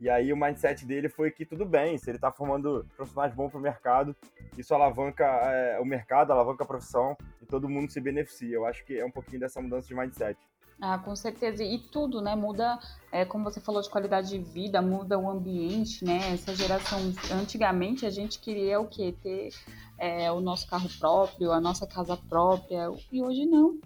E aí o mindset dele foi que tudo bem, se ele está formando profissionais bons para o mercado, isso alavanca é, o mercado, alavanca a profissão e todo mundo se beneficia. Eu acho que é um pouquinho dessa mudança de mindset. Ah, com certeza. E tudo, né? Muda, é, como você falou, de qualidade de vida, muda o ambiente, né? Essa geração, antigamente a gente queria o quê? Ter é, o nosso carro próprio, a nossa casa própria. E hoje não.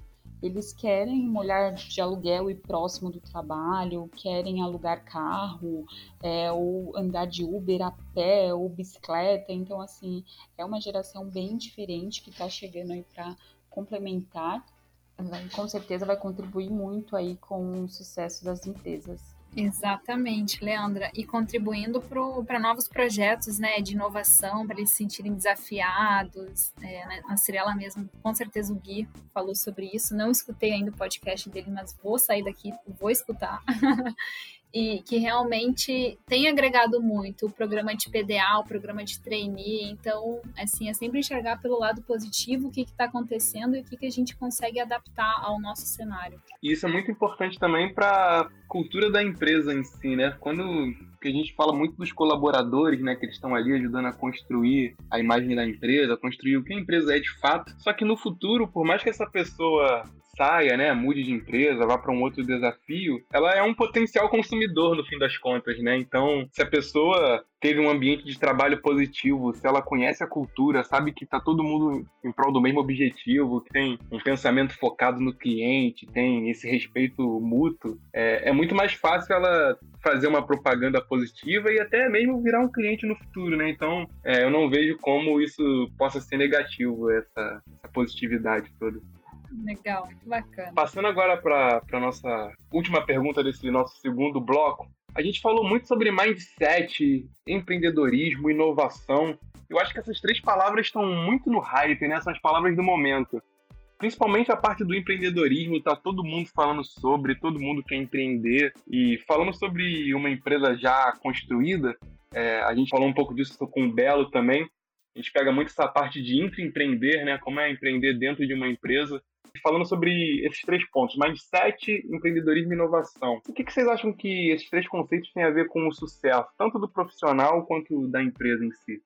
Eles querem molhar de aluguel e próximo do trabalho, querem alugar carro, é, ou andar de Uber a pé ou bicicleta. Então, assim, é uma geração bem diferente que está chegando aí para complementar. Com certeza vai contribuir muito aí com o sucesso das empresas. Exatamente, Leandra. E contribuindo para novos projetos né, de inovação, para eles se sentirem desafiados. É, né, a Cirela mesmo, com certeza o Gui falou sobre isso. Não escutei ainda o podcast dele, mas vou sair daqui, vou escutar. e que realmente tem agregado muito o programa de PDA, o programa de trainee. Então, assim, é sempre enxergar pelo lado positivo o que está acontecendo e o que, que a gente consegue adaptar ao nosso cenário. E isso é muito importante também para a cultura da empresa em si, né? Quando que a gente fala muito dos colaboradores, né, que eles estão ali ajudando a construir a imagem da empresa, construir o que a empresa é de fato. Só que no futuro, por mais que essa pessoa saia, né, mude de empresa, vá para um outro desafio, ela é um potencial consumidor no fim das contas, né? Então, se a pessoa teve um ambiente de trabalho positivo, se ela conhece a cultura, sabe que está todo mundo em prol do mesmo objetivo, que tem um pensamento focado no cliente, tem esse respeito mútuo, é, é muito mais fácil ela fazer uma propaganda positiva e até mesmo virar um cliente no futuro, né? Então, é, eu não vejo como isso possa ser negativo, essa, essa positividade toda. Legal, bacana. Passando agora para a nossa última pergunta desse nosso segundo bloco, a gente falou muito sobre mindset, empreendedorismo, inovação. Eu acho que essas três palavras estão muito no hype, né? São as palavras do momento. Principalmente a parte do empreendedorismo, tá todo mundo falando sobre, todo mundo quer empreender. E falando sobre uma empresa já construída, é, a gente falou um pouco disso com o Belo também. A gente pega muito essa parte de empreender, né? Como é empreender dentro de uma empresa falando sobre esses três pontos: mindset, empreendedorismo e inovação. O que, que vocês acham que esses três conceitos têm a ver com o sucesso, tanto do profissional quanto da empresa em si?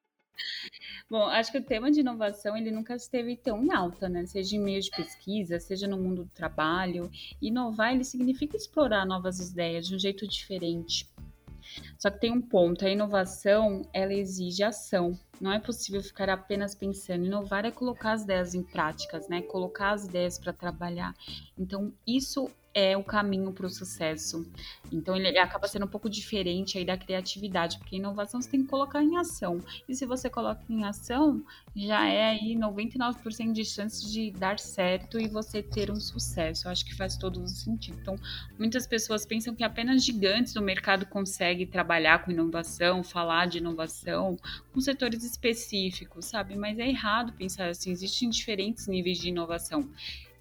Bom, acho que o tema de inovação ele nunca esteve tão em alta, né? Seja em meio de pesquisa, seja no mundo do trabalho. Inovar ele significa explorar novas ideias de um jeito diferente. Só que tem um ponto, a inovação, ela exige ação. Não é possível ficar apenas pensando. Inovar é colocar as ideias em práticas, né? Colocar as ideias para trabalhar. Então, isso é o caminho para o sucesso. Então ele acaba sendo um pouco diferente aí da criatividade, porque inovação você tem que colocar em ação. E se você coloca em ação, já é aí 99% de chances de dar certo e você ter um sucesso. Eu acho que faz todo o sentido. Então, muitas pessoas pensam que apenas gigantes do mercado conseguem trabalhar com inovação, falar de inovação, com setores específicos, sabe? Mas é errado pensar assim, existem diferentes níveis de inovação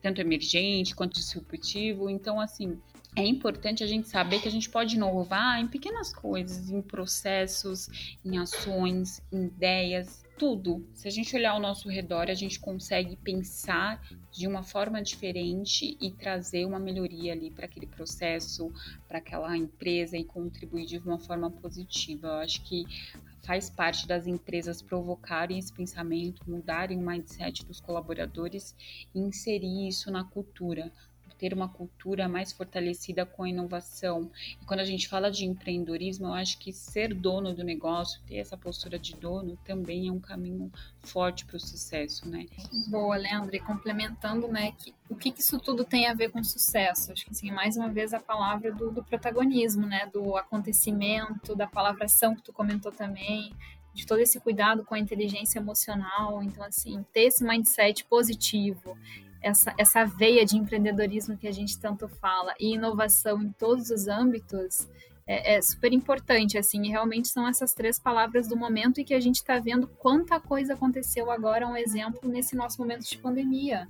tanto emergente quanto disruptivo. Então, assim, é importante a gente saber que a gente pode inovar em pequenas coisas, em processos, em ações, em ideias, tudo. Se a gente olhar ao nosso redor, a gente consegue pensar de uma forma diferente e trazer uma melhoria ali para aquele processo, para aquela empresa e contribuir de uma forma positiva. Eu acho que faz parte das empresas provocarem esse pensamento, mudarem o mindset dos colaboradores e inserir isso na cultura, ter uma cultura mais fortalecida com a inovação. E quando a gente fala de empreendedorismo, eu acho que ser dono do negócio, ter essa postura de dono, também é um caminho forte para o sucesso, né? Boa, Leandro. E complementando, né, que, o que, que, isso tudo tem a ver com sucesso? Acho que, assim, mais uma vez, a palavra do, do protagonismo, né, do acontecimento, da palavra ação que tu comentou também, de todo esse cuidado com a inteligência emocional. Então, assim, ter esse mindset positivo essa, essa veia de empreendedorismo que a gente tanto fala e inovação em todos os âmbitos é, é super importante, assim, e realmente são essas três palavras do momento e que a gente está vendo quanta coisa aconteceu agora, um exemplo, nesse nosso momento de pandemia.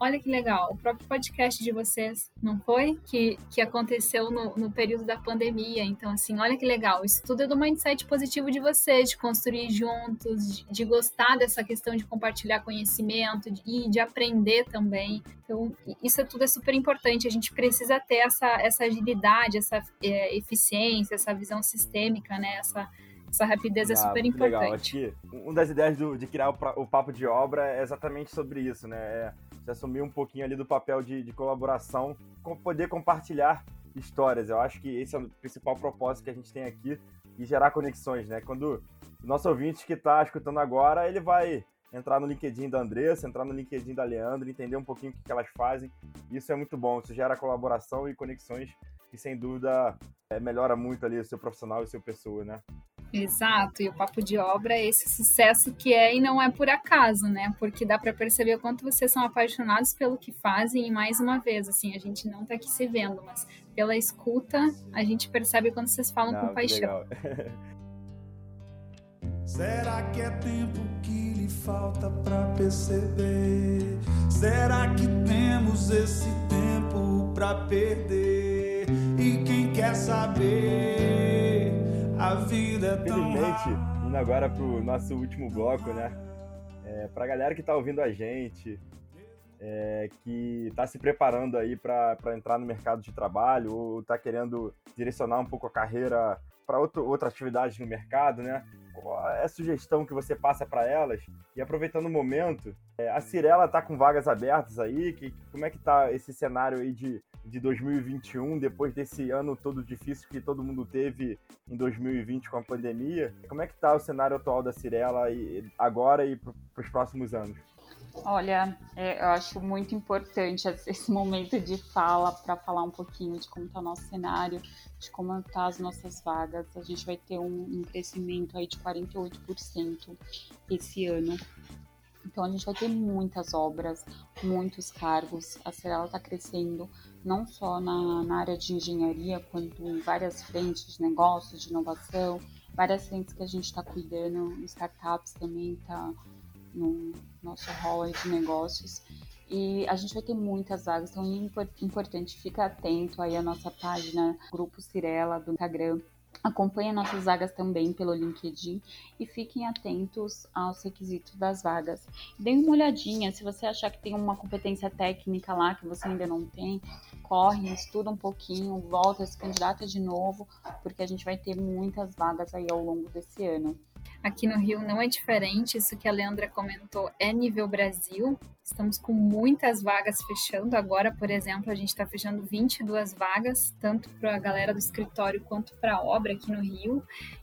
Olha que legal, o próprio podcast de vocês, não foi? Que, que aconteceu no, no período da pandemia. Então, assim, olha que legal. Isso tudo é do mindset positivo de vocês, de construir juntos, de, de gostar dessa questão de compartilhar conhecimento de, e de aprender também. Então, isso é tudo é super importante. A gente precisa ter essa, essa agilidade, essa é, eficiência, essa visão sistêmica, né? Essa, essa rapidez é ah, é super importante. Legal. Acho que uma das ideias do, de criar o, o, papo de obra é exatamente sobre isso, né? É se assumir um pouquinho ali do papel de, de colaboração, com poder compartilhar histórias. Eu acho que esse é o principal propósito que a gente tem aqui e gerar conexões, né? Quando o nosso ouvinte que está escutando agora, ele vai entrar no LinkedIn da Andressa, entrar no LinkedIn da Leandro, entender um pouquinho o que, que elas fazem. Isso é muito bom, isso gera colaboração e conexões que sem dúvida é, melhora muito ali o seu profissional e o seu pessoa, né? Exato, e o papo de obra é esse sucesso que é e não é por acaso, né? Porque dá para perceber o quanto vocês são apaixonados pelo que fazem e mais uma vez, assim, a gente não tá aqui se vendo, mas pela escuta a gente percebe quando vocês falam não, com paixão. Será que é tempo que lhe falta para perceber? Será que temos esse tempo para perder? E quem quer saber? A vida é tão Infelizmente, indo agora pro nosso último bloco, né? É, pra galera que tá ouvindo a gente, é, que tá se preparando aí para entrar no mercado de trabalho ou tá querendo direcionar um pouco a carreira para outra atividade no mercado, né? É sugestão que você passa para elas? E aproveitando o momento, é, a Cirela está com vagas abertas aí, que, como é que tá esse cenário aí de, de 2021, depois desse ano todo difícil que todo mundo teve em 2020 com a pandemia? Como é que tá o cenário atual da Cirela e, agora e para os próximos anos? Olha, é, eu acho muito importante esse momento de fala para falar um pouquinho de como está o nosso cenário, de como estão tá as nossas vagas. A gente vai ter um, um crescimento aí de 48% esse ano. Então a gente vai ter muitas obras, muitos cargos. A Cirela está crescendo não só na, na área de engenharia, quanto em várias frentes de negócios, de inovação, várias frentes que a gente está cuidando, startups também está no nosso hall de negócios. E a gente vai ter muitas vagas, então é importante, fica atento aí à nossa página Grupo Cirela do Instagram. Acompanhe nossas vagas também pelo LinkedIn e fiquem atentos aos requisitos das vagas. Deem uma olhadinha, se você achar que tem uma competência técnica lá que você ainda não tem, corre, estuda um pouquinho, volta, se candidata de novo, porque a gente vai ter muitas vagas aí ao longo desse ano. Aqui no Rio não é diferente, isso que a Leandra comentou é nível Brasil. Estamos com muitas vagas fechando. Agora, por exemplo, a gente está fechando 22 vagas, tanto para a galera do escritório quanto para a obra aqui no Rio.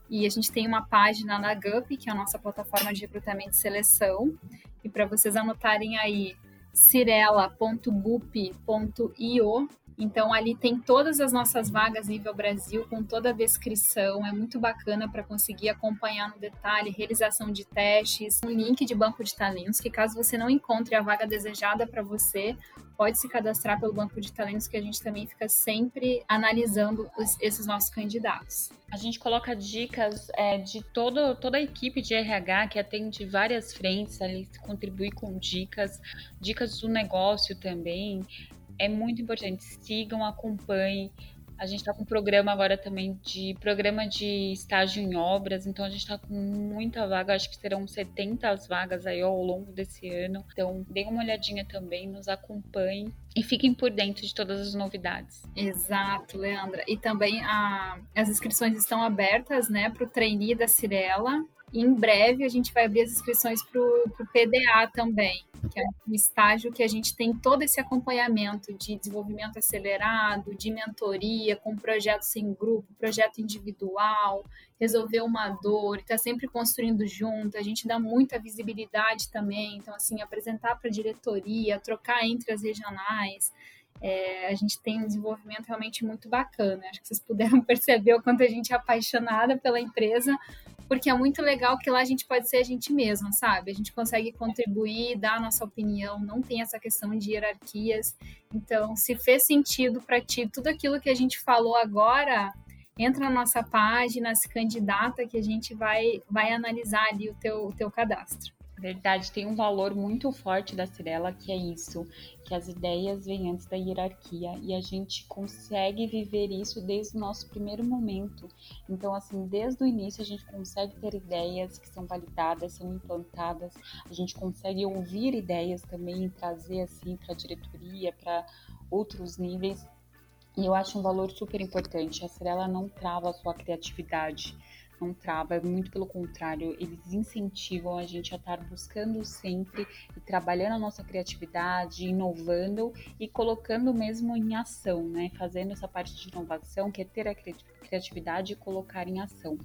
E a gente tem uma página na GUP, que é a nossa plataforma de recrutamento e seleção. E para vocês anotarem aí, cirela.gup.io então ali tem todas as nossas vagas nível Brasil com toda a descrição, é muito bacana para conseguir acompanhar no detalhe, realização de testes, um link de banco de talentos que caso você não encontre a vaga desejada para você, pode se cadastrar pelo banco de talentos que a gente também fica sempre analisando os, esses nossos candidatos. A gente coloca dicas é, de todo, toda a equipe de RH que atende várias frentes ali, contribui com dicas, dicas do negócio também, é muito importante. Sigam, acompanhem. A gente está com um programa agora também de programa de estágio em obras, então a gente está com muita vaga, acho que serão 70 vagas aí ao longo desse ano. Então, deem uma olhadinha também, nos acompanhem e fiquem por dentro de todas as novidades. Exato, Leandra. E também a, as inscrições estão abertas, né, para o trainee da Cirela. Em breve a gente vai abrir as inscrições para o PDA também que é um estágio que a gente tem todo esse acompanhamento de desenvolvimento acelerado, de mentoria, com projetos em grupo, projeto individual, resolver uma dor, está sempre construindo junto, a gente dá muita visibilidade também, então assim, apresentar para a diretoria, trocar entre as regionais, é, a gente tem um desenvolvimento realmente muito bacana. Acho que vocês puderam perceber o quanto a gente é apaixonada pela empresa, porque é muito legal que lá a gente pode ser a gente mesma, sabe? A gente consegue contribuir, dar a nossa opinião, não tem essa questão de hierarquias. Então, se fez sentido para ti tudo aquilo que a gente falou agora, entra na nossa página, se candidata que a gente vai, vai analisar ali o teu, o teu cadastro. Verdade, tem um valor muito forte da Cirela que é isso, que as ideias vêm antes da hierarquia e a gente consegue viver isso desde o nosso primeiro momento. Então, assim, desde o início a gente consegue ter ideias que são validadas, são implantadas, a gente consegue ouvir ideias também e trazer assim para a diretoria, para outros níveis. E eu acho um valor super importante. A Cirela não trava a sua criatividade não trava, muito pelo contrário, eles incentivam a gente a estar buscando sempre e trabalhando a nossa criatividade, inovando e colocando mesmo em ação, né? Fazendo essa parte de inovação, que é ter a criatividade e colocar em ação.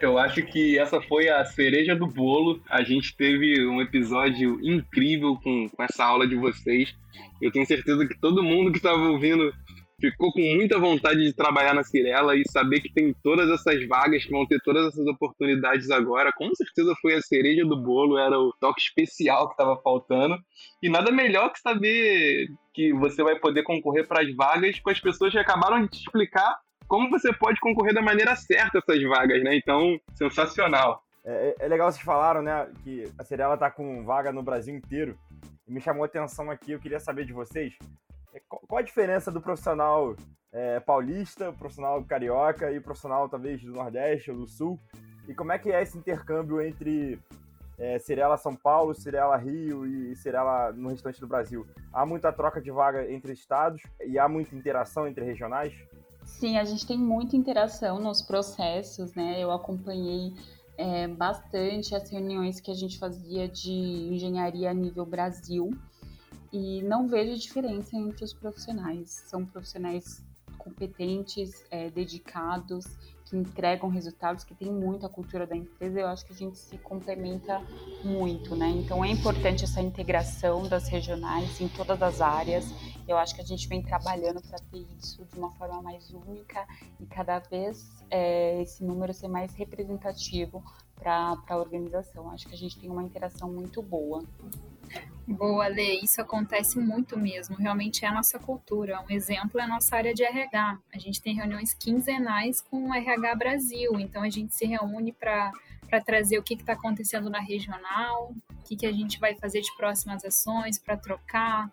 Eu acho que essa foi a cereja do bolo. A gente teve um episódio incrível com, com essa aula de vocês. Eu tenho certeza que todo mundo que estava ouvindo ficou com muita vontade de trabalhar na Cirela e saber que tem todas essas vagas, que vão ter todas essas oportunidades agora, com certeza foi a cereja do bolo, era o toque especial que estava faltando. E nada melhor que saber que você vai poder concorrer para as vagas com as pessoas que acabaram de te explicar como você pode concorrer da maneira certa essas vagas, né? Então, sensacional. É, é legal vocês falaram, né, que a Cirela está com vaga no Brasil inteiro. Me chamou a atenção aqui, eu queria saber de vocês é, qual a diferença do profissional é, paulista, profissional carioca e profissional talvez do Nordeste ou do Sul? E como é que é esse intercâmbio entre é, Cirela São Paulo, Cirela Rio e Cirela no restante do Brasil? Há muita troca de vaga entre estados e há muita interação entre regionais? Sim, a gente tem muita interação nos processos, né? Eu acompanhei é, bastante as reuniões que a gente fazia de engenharia a nível Brasil e não vejo diferença entre os profissionais. São profissionais competentes, é, dedicados, que entregam resultados, que tem muito a cultura da empresa. Eu acho que a gente se complementa muito, né? Então é importante essa integração das regionais em todas as áreas. Eu acho que a gente vem trabalhando para ter isso de uma forma mais única e cada vez é, esse número ser mais representativo para a organização. Acho que a gente tem uma interação muito boa. Boa, Lê, isso acontece muito mesmo, realmente é a nossa cultura. Um exemplo é a nossa área de RH. A gente tem reuniões quinzenais com o RH Brasil, então a gente se reúne para trazer o que está acontecendo na regional, o que, que a gente vai fazer de próximas ações para trocar,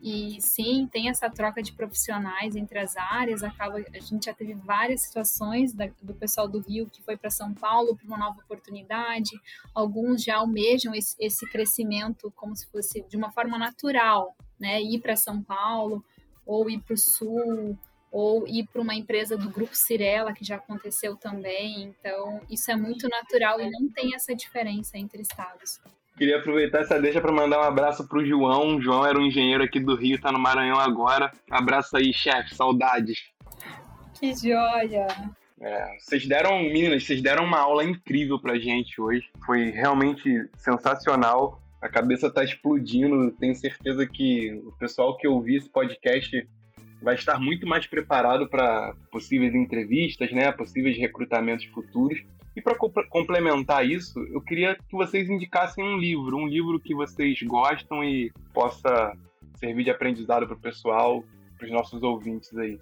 e sim, tem essa troca de profissionais entre as áreas. Acaba, a gente já teve várias situações da, do pessoal do Rio que foi para São Paulo para uma nova oportunidade. Alguns já almejam esse, esse crescimento como se fosse de uma forma natural, né? Ir para São Paulo ou ir para o Sul ou ir para uma empresa do grupo Cirela, que já aconteceu também. Então, isso é muito natural e não tem essa diferença entre estados. Queria aproveitar essa deixa para mandar um abraço pro João. O João era um engenheiro aqui do Rio, tá no Maranhão agora. Abraço aí, chefe, saudades. Que joia! É, vocês deram, meninas, vocês deram uma aula incrível pra gente hoje. Foi realmente sensacional. A cabeça tá explodindo. Tenho certeza que o pessoal que ouvir esse podcast vai estar muito mais preparado para possíveis entrevistas, né, possíveis recrutamentos futuros. E para complementar isso, eu queria que vocês indicassem um livro, um livro que vocês gostam e possa servir de aprendizado para o pessoal, para os nossos ouvintes aí.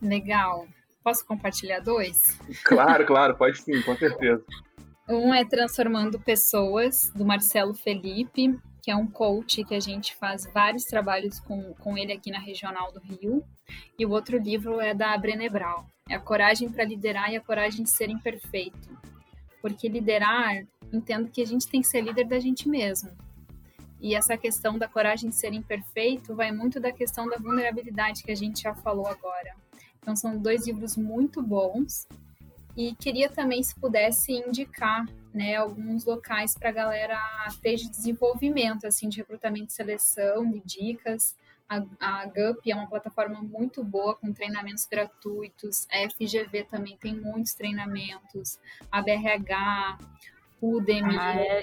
Legal. Posso compartilhar dois? Claro, claro, pode sim, com certeza. Um é Transformando Pessoas, do Marcelo Felipe, que é um coach que a gente faz vários trabalhos com, com ele aqui na Regional do Rio. E o outro livro é da Brené Brown, é a coragem para liderar e a coragem de ser imperfeito. Porque liderar, entendo que a gente tem que ser líder da gente mesmo. E essa questão da coragem de ser imperfeito vai muito da questão da vulnerabilidade que a gente já falou agora. Então são dois livros muito bons e queria também se pudesse indicar, né, alguns locais para a galera ter de desenvolvimento, assim, de recrutamento e seleção, de dicas. A, a GUP é uma plataforma muito boa com treinamentos gratuitos. A FGV também tem muitos treinamentos. A BRH, Udemy. Ah,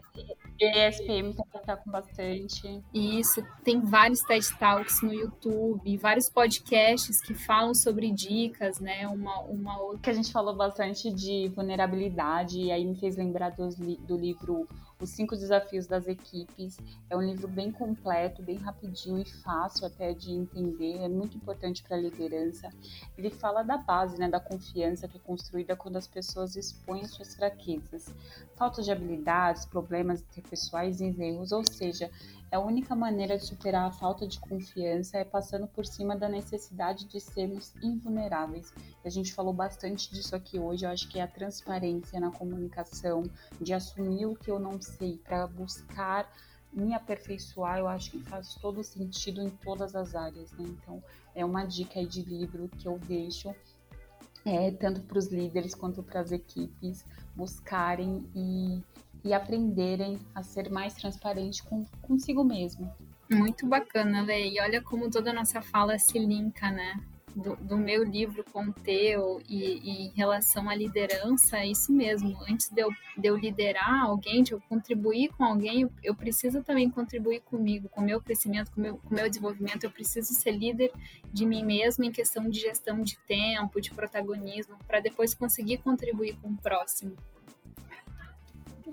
ESPM também está com bastante. Isso, tem vários TED Talks no YouTube, vários podcasts que falam sobre dicas, né? Uma, uma outra. Que a gente falou bastante de vulnerabilidade, e aí me fez lembrar do, do livro os Cinco Desafios das Equipes. É um livro bem completo, bem rapidinho e fácil até de entender, é muito importante para a liderança. Ele fala da base, né, da confiança que é construída quando as pessoas expõem suas fraquezas, falta de habilidades, problemas interpessoais e erros, ou seja, a única maneira de superar a falta de confiança é passando por cima da necessidade de sermos invulneráveis. A gente falou bastante disso aqui hoje, eu acho que é a transparência na comunicação, de assumir o que eu não sei para buscar me aperfeiçoar, eu acho que faz todo sentido em todas as áreas, né? Então, é uma dica aí de livro que eu deixo é, tanto para os líderes quanto para as equipes buscarem e e aprenderem a ser mais transparente com, consigo mesmo. Muito bacana, Lê. E olha como toda a nossa fala se linka, né? Do, do meu livro com o teu e, e, em relação à liderança, é isso mesmo. Antes de eu, de eu liderar alguém, de eu contribuir com alguém, eu, eu preciso também contribuir comigo, com o meu crescimento, com o meu, com meu desenvolvimento. Eu preciso ser líder de mim mesmo em questão de gestão de tempo, de protagonismo, para depois conseguir contribuir com o próximo.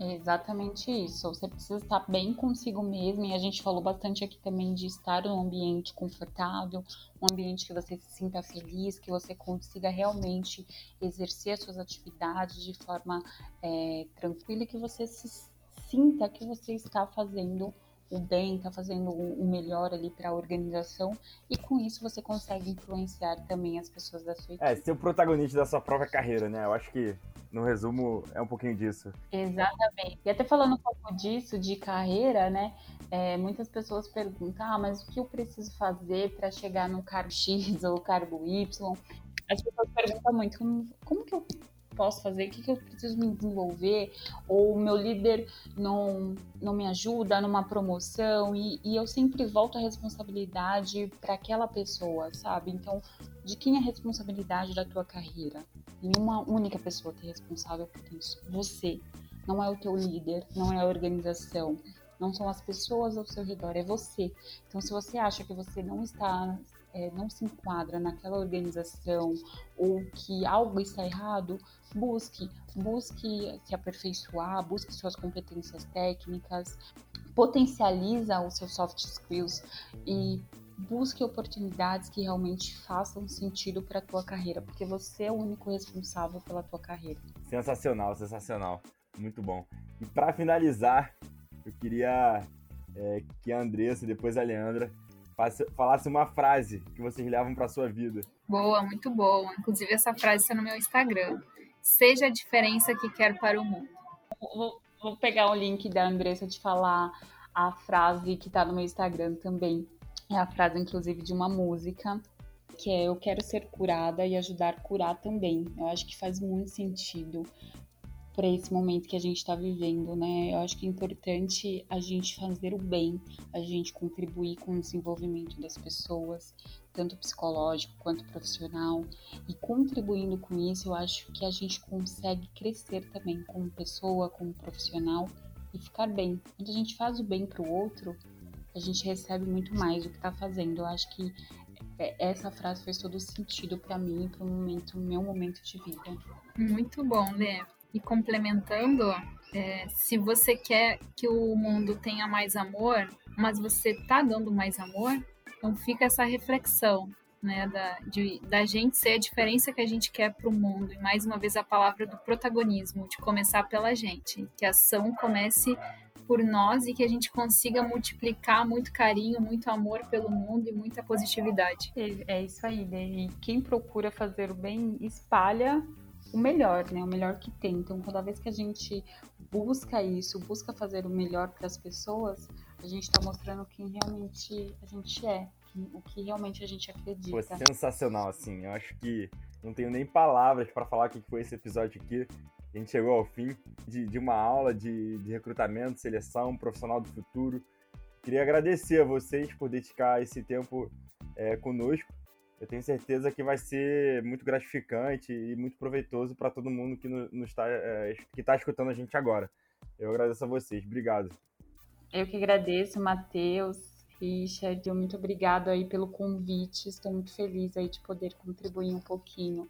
Exatamente isso. Você precisa estar bem consigo mesmo. E a gente falou bastante aqui também de estar num ambiente confortável, um ambiente que você se sinta feliz, que você consiga realmente exercer as suas atividades de forma é, tranquila e que você se sinta que você está fazendo o bem, está fazendo o melhor ali para a organização e com isso você consegue influenciar também as pessoas da sua equipe. É, ser o protagonista da sua própria carreira, né? Eu acho que no resumo é um pouquinho disso. Exatamente. E até falando um pouco disso, de carreira, né? É, muitas pessoas perguntam, ah, mas o que eu preciso fazer para chegar no cargo X ou cargo Y? as pessoas perguntam muito como, como que eu posso fazer, o que, que eu preciso me desenvolver, ou meu líder não, não me ajuda numa promoção, e, e eu sempre volto a responsabilidade para aquela pessoa, sabe? Então, de quem é a responsabilidade da tua carreira? Nenhuma única pessoa que é responsável por isso. Você. Não é o teu líder, não é a organização, não são as pessoas ao seu redor, é você. Então, se você acha que você não está é, não se enquadra naquela organização ou que algo está errado, busque, busque se aperfeiçoar, busque suas competências técnicas, potencializa os seus soft skills e busque oportunidades que realmente façam sentido para a tua carreira, porque você é o único responsável pela tua carreira. Sensacional, sensacional, muito bom. E para finalizar, eu queria é, que a Andressa, depois a Leandra, falasse uma frase que vocês levam para sua vida. Boa, muito boa. Inclusive, essa frase está no meu Instagram. Seja a diferença que quer para o mundo. Vou, vou pegar o link da Andressa de falar a frase que está no meu Instagram também. É a frase, inclusive, de uma música que é eu quero ser curada e ajudar a curar também. Eu acho que faz muito sentido para esse momento que a gente está vivendo, né? Eu acho que é importante a gente fazer o bem, a gente contribuir com o desenvolvimento das pessoas, tanto psicológico quanto profissional. E contribuindo com isso, eu acho que a gente consegue crescer também como pessoa, como profissional e ficar bem. Quando a gente faz o bem para o outro, a gente recebe muito mais do que está fazendo. Eu acho que é, essa frase fez todo sentido para mim, para o momento, meu momento de vida. Muito bom, Lê. E complementando, é, se você quer que o mundo tenha mais amor, mas você está dando mais amor, então fica essa reflexão, né, da, de, da gente ser a diferença que a gente quer para o mundo. E mais uma vez a palavra do protagonismo, de começar pela gente, que a ação comece por nós e que a gente consiga multiplicar muito carinho, muito amor pelo mundo e muita positividade. É, é isso aí, né? E quem procura fazer o bem espalha o melhor, né? O melhor que tem. Então, toda vez que a gente busca isso, busca fazer o melhor para as pessoas, a gente está mostrando quem realmente a gente é, o que realmente a gente acredita. Foi sensacional, assim. Eu acho que não tenho nem palavras para falar o que foi esse episódio aqui. A gente chegou ao fim de, de uma aula de, de recrutamento, seleção, profissional do futuro. Queria agradecer a vocês por dedicar esse tempo é, conosco eu tenho certeza que vai ser muito gratificante e muito proveitoso para todo mundo que no, está é, que está escutando a gente agora. Eu agradeço a vocês. Obrigado. Eu que agradeço, Matheus, Richard. Muito obrigado aí pelo convite. Estou muito feliz aí de poder contribuir um pouquinho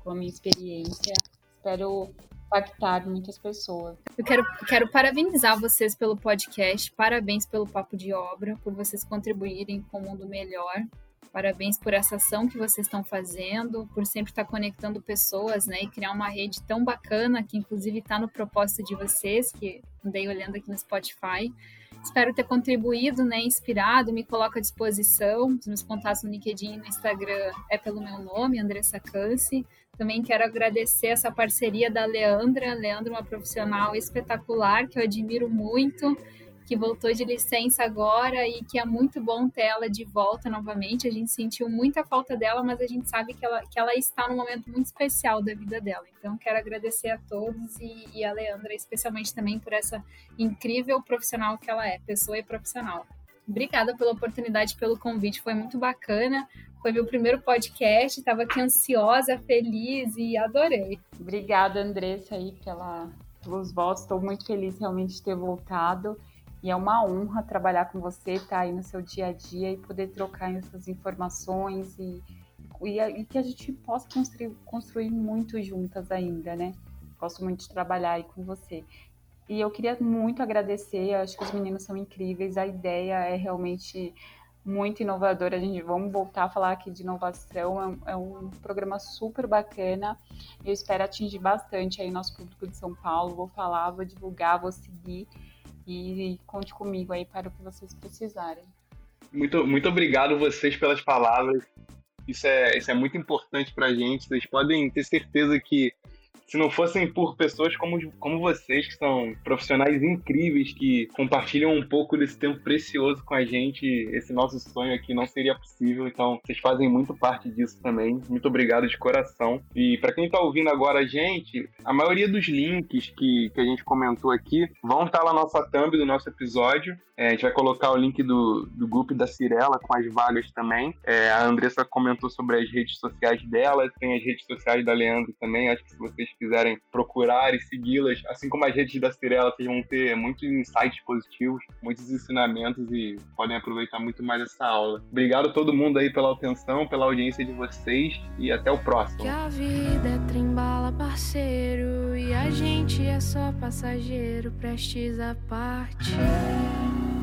com a minha experiência. Espero impactar muitas pessoas. Eu quero, quero parabenizar vocês pelo podcast, parabéns pelo Papo de Obra, por vocês contribuírem com o mundo melhor. Parabéns por essa ação que vocês estão fazendo, por sempre estar conectando pessoas, né? E criar uma rede tão bacana, que inclusive está no propósito de vocês, que andei olhando aqui no Spotify. Espero ter contribuído, né? Inspirado, me coloco à disposição. Os meus contatos no LinkedIn e no Instagram é pelo meu nome, Andressa Canse. Também quero agradecer essa parceria da Leandra. Leandra uma profissional espetacular que eu admiro muito que voltou de licença agora e que é muito bom ter ela de volta novamente. A gente sentiu muita falta dela, mas a gente sabe que ela, que ela está num momento muito especial da vida dela. Então, quero agradecer a todos e, e a Leandra, especialmente também por essa incrível profissional que ela é, pessoa e profissional. Obrigada pela oportunidade, pelo convite, foi muito bacana. Foi meu primeiro podcast, estava aqui ansiosa, feliz e adorei. Obrigada, Andressa, aí, pela, pelos votos. Estou muito feliz realmente de ter voltado. E é uma honra trabalhar com você, estar tá aí no seu dia a dia e poder trocar essas informações e, e, e que a gente possa construir, construir muito juntas ainda, né? Gosto muito de trabalhar aí com você. E eu queria muito agradecer, acho que os meninos são incríveis, a ideia é realmente muito inovadora. A gente vamos voltar a falar aqui de inovação. É, é um programa super bacana. Eu espero atingir bastante aí nosso público de São Paulo. Vou falar, vou divulgar, vou seguir e conte comigo aí para o que vocês precisarem. Muito, muito obrigado vocês pelas palavras. Isso é, isso é muito importante para a gente. Vocês podem ter certeza que se não fossem por pessoas como, como vocês, que são profissionais incríveis, que compartilham um pouco desse tempo precioso com a gente, esse nosso sonho aqui não seria possível. Então, vocês fazem muito parte disso também. Muito obrigado de coração. E para quem está ouvindo agora a gente, a maioria dos links que, que a gente comentou aqui vão estar tá lá na nossa thumb do nosso episódio. É, a gente vai colocar o link do, do grupo da Cirela com as vagas também. É, a Andressa comentou sobre as redes sociais dela, tem as redes sociais da Leandro também. Acho que se vocês quiserem procurar e segui-las, assim como as redes da Cirela, vocês vão ter muitos insights positivos, muitos ensinamentos e podem aproveitar muito mais essa aula. Obrigado a todo mundo aí pela atenção, pela audiência de vocês e até o próximo. Que a vida é parceiro, e a gente é só passageiro, prestes a partir.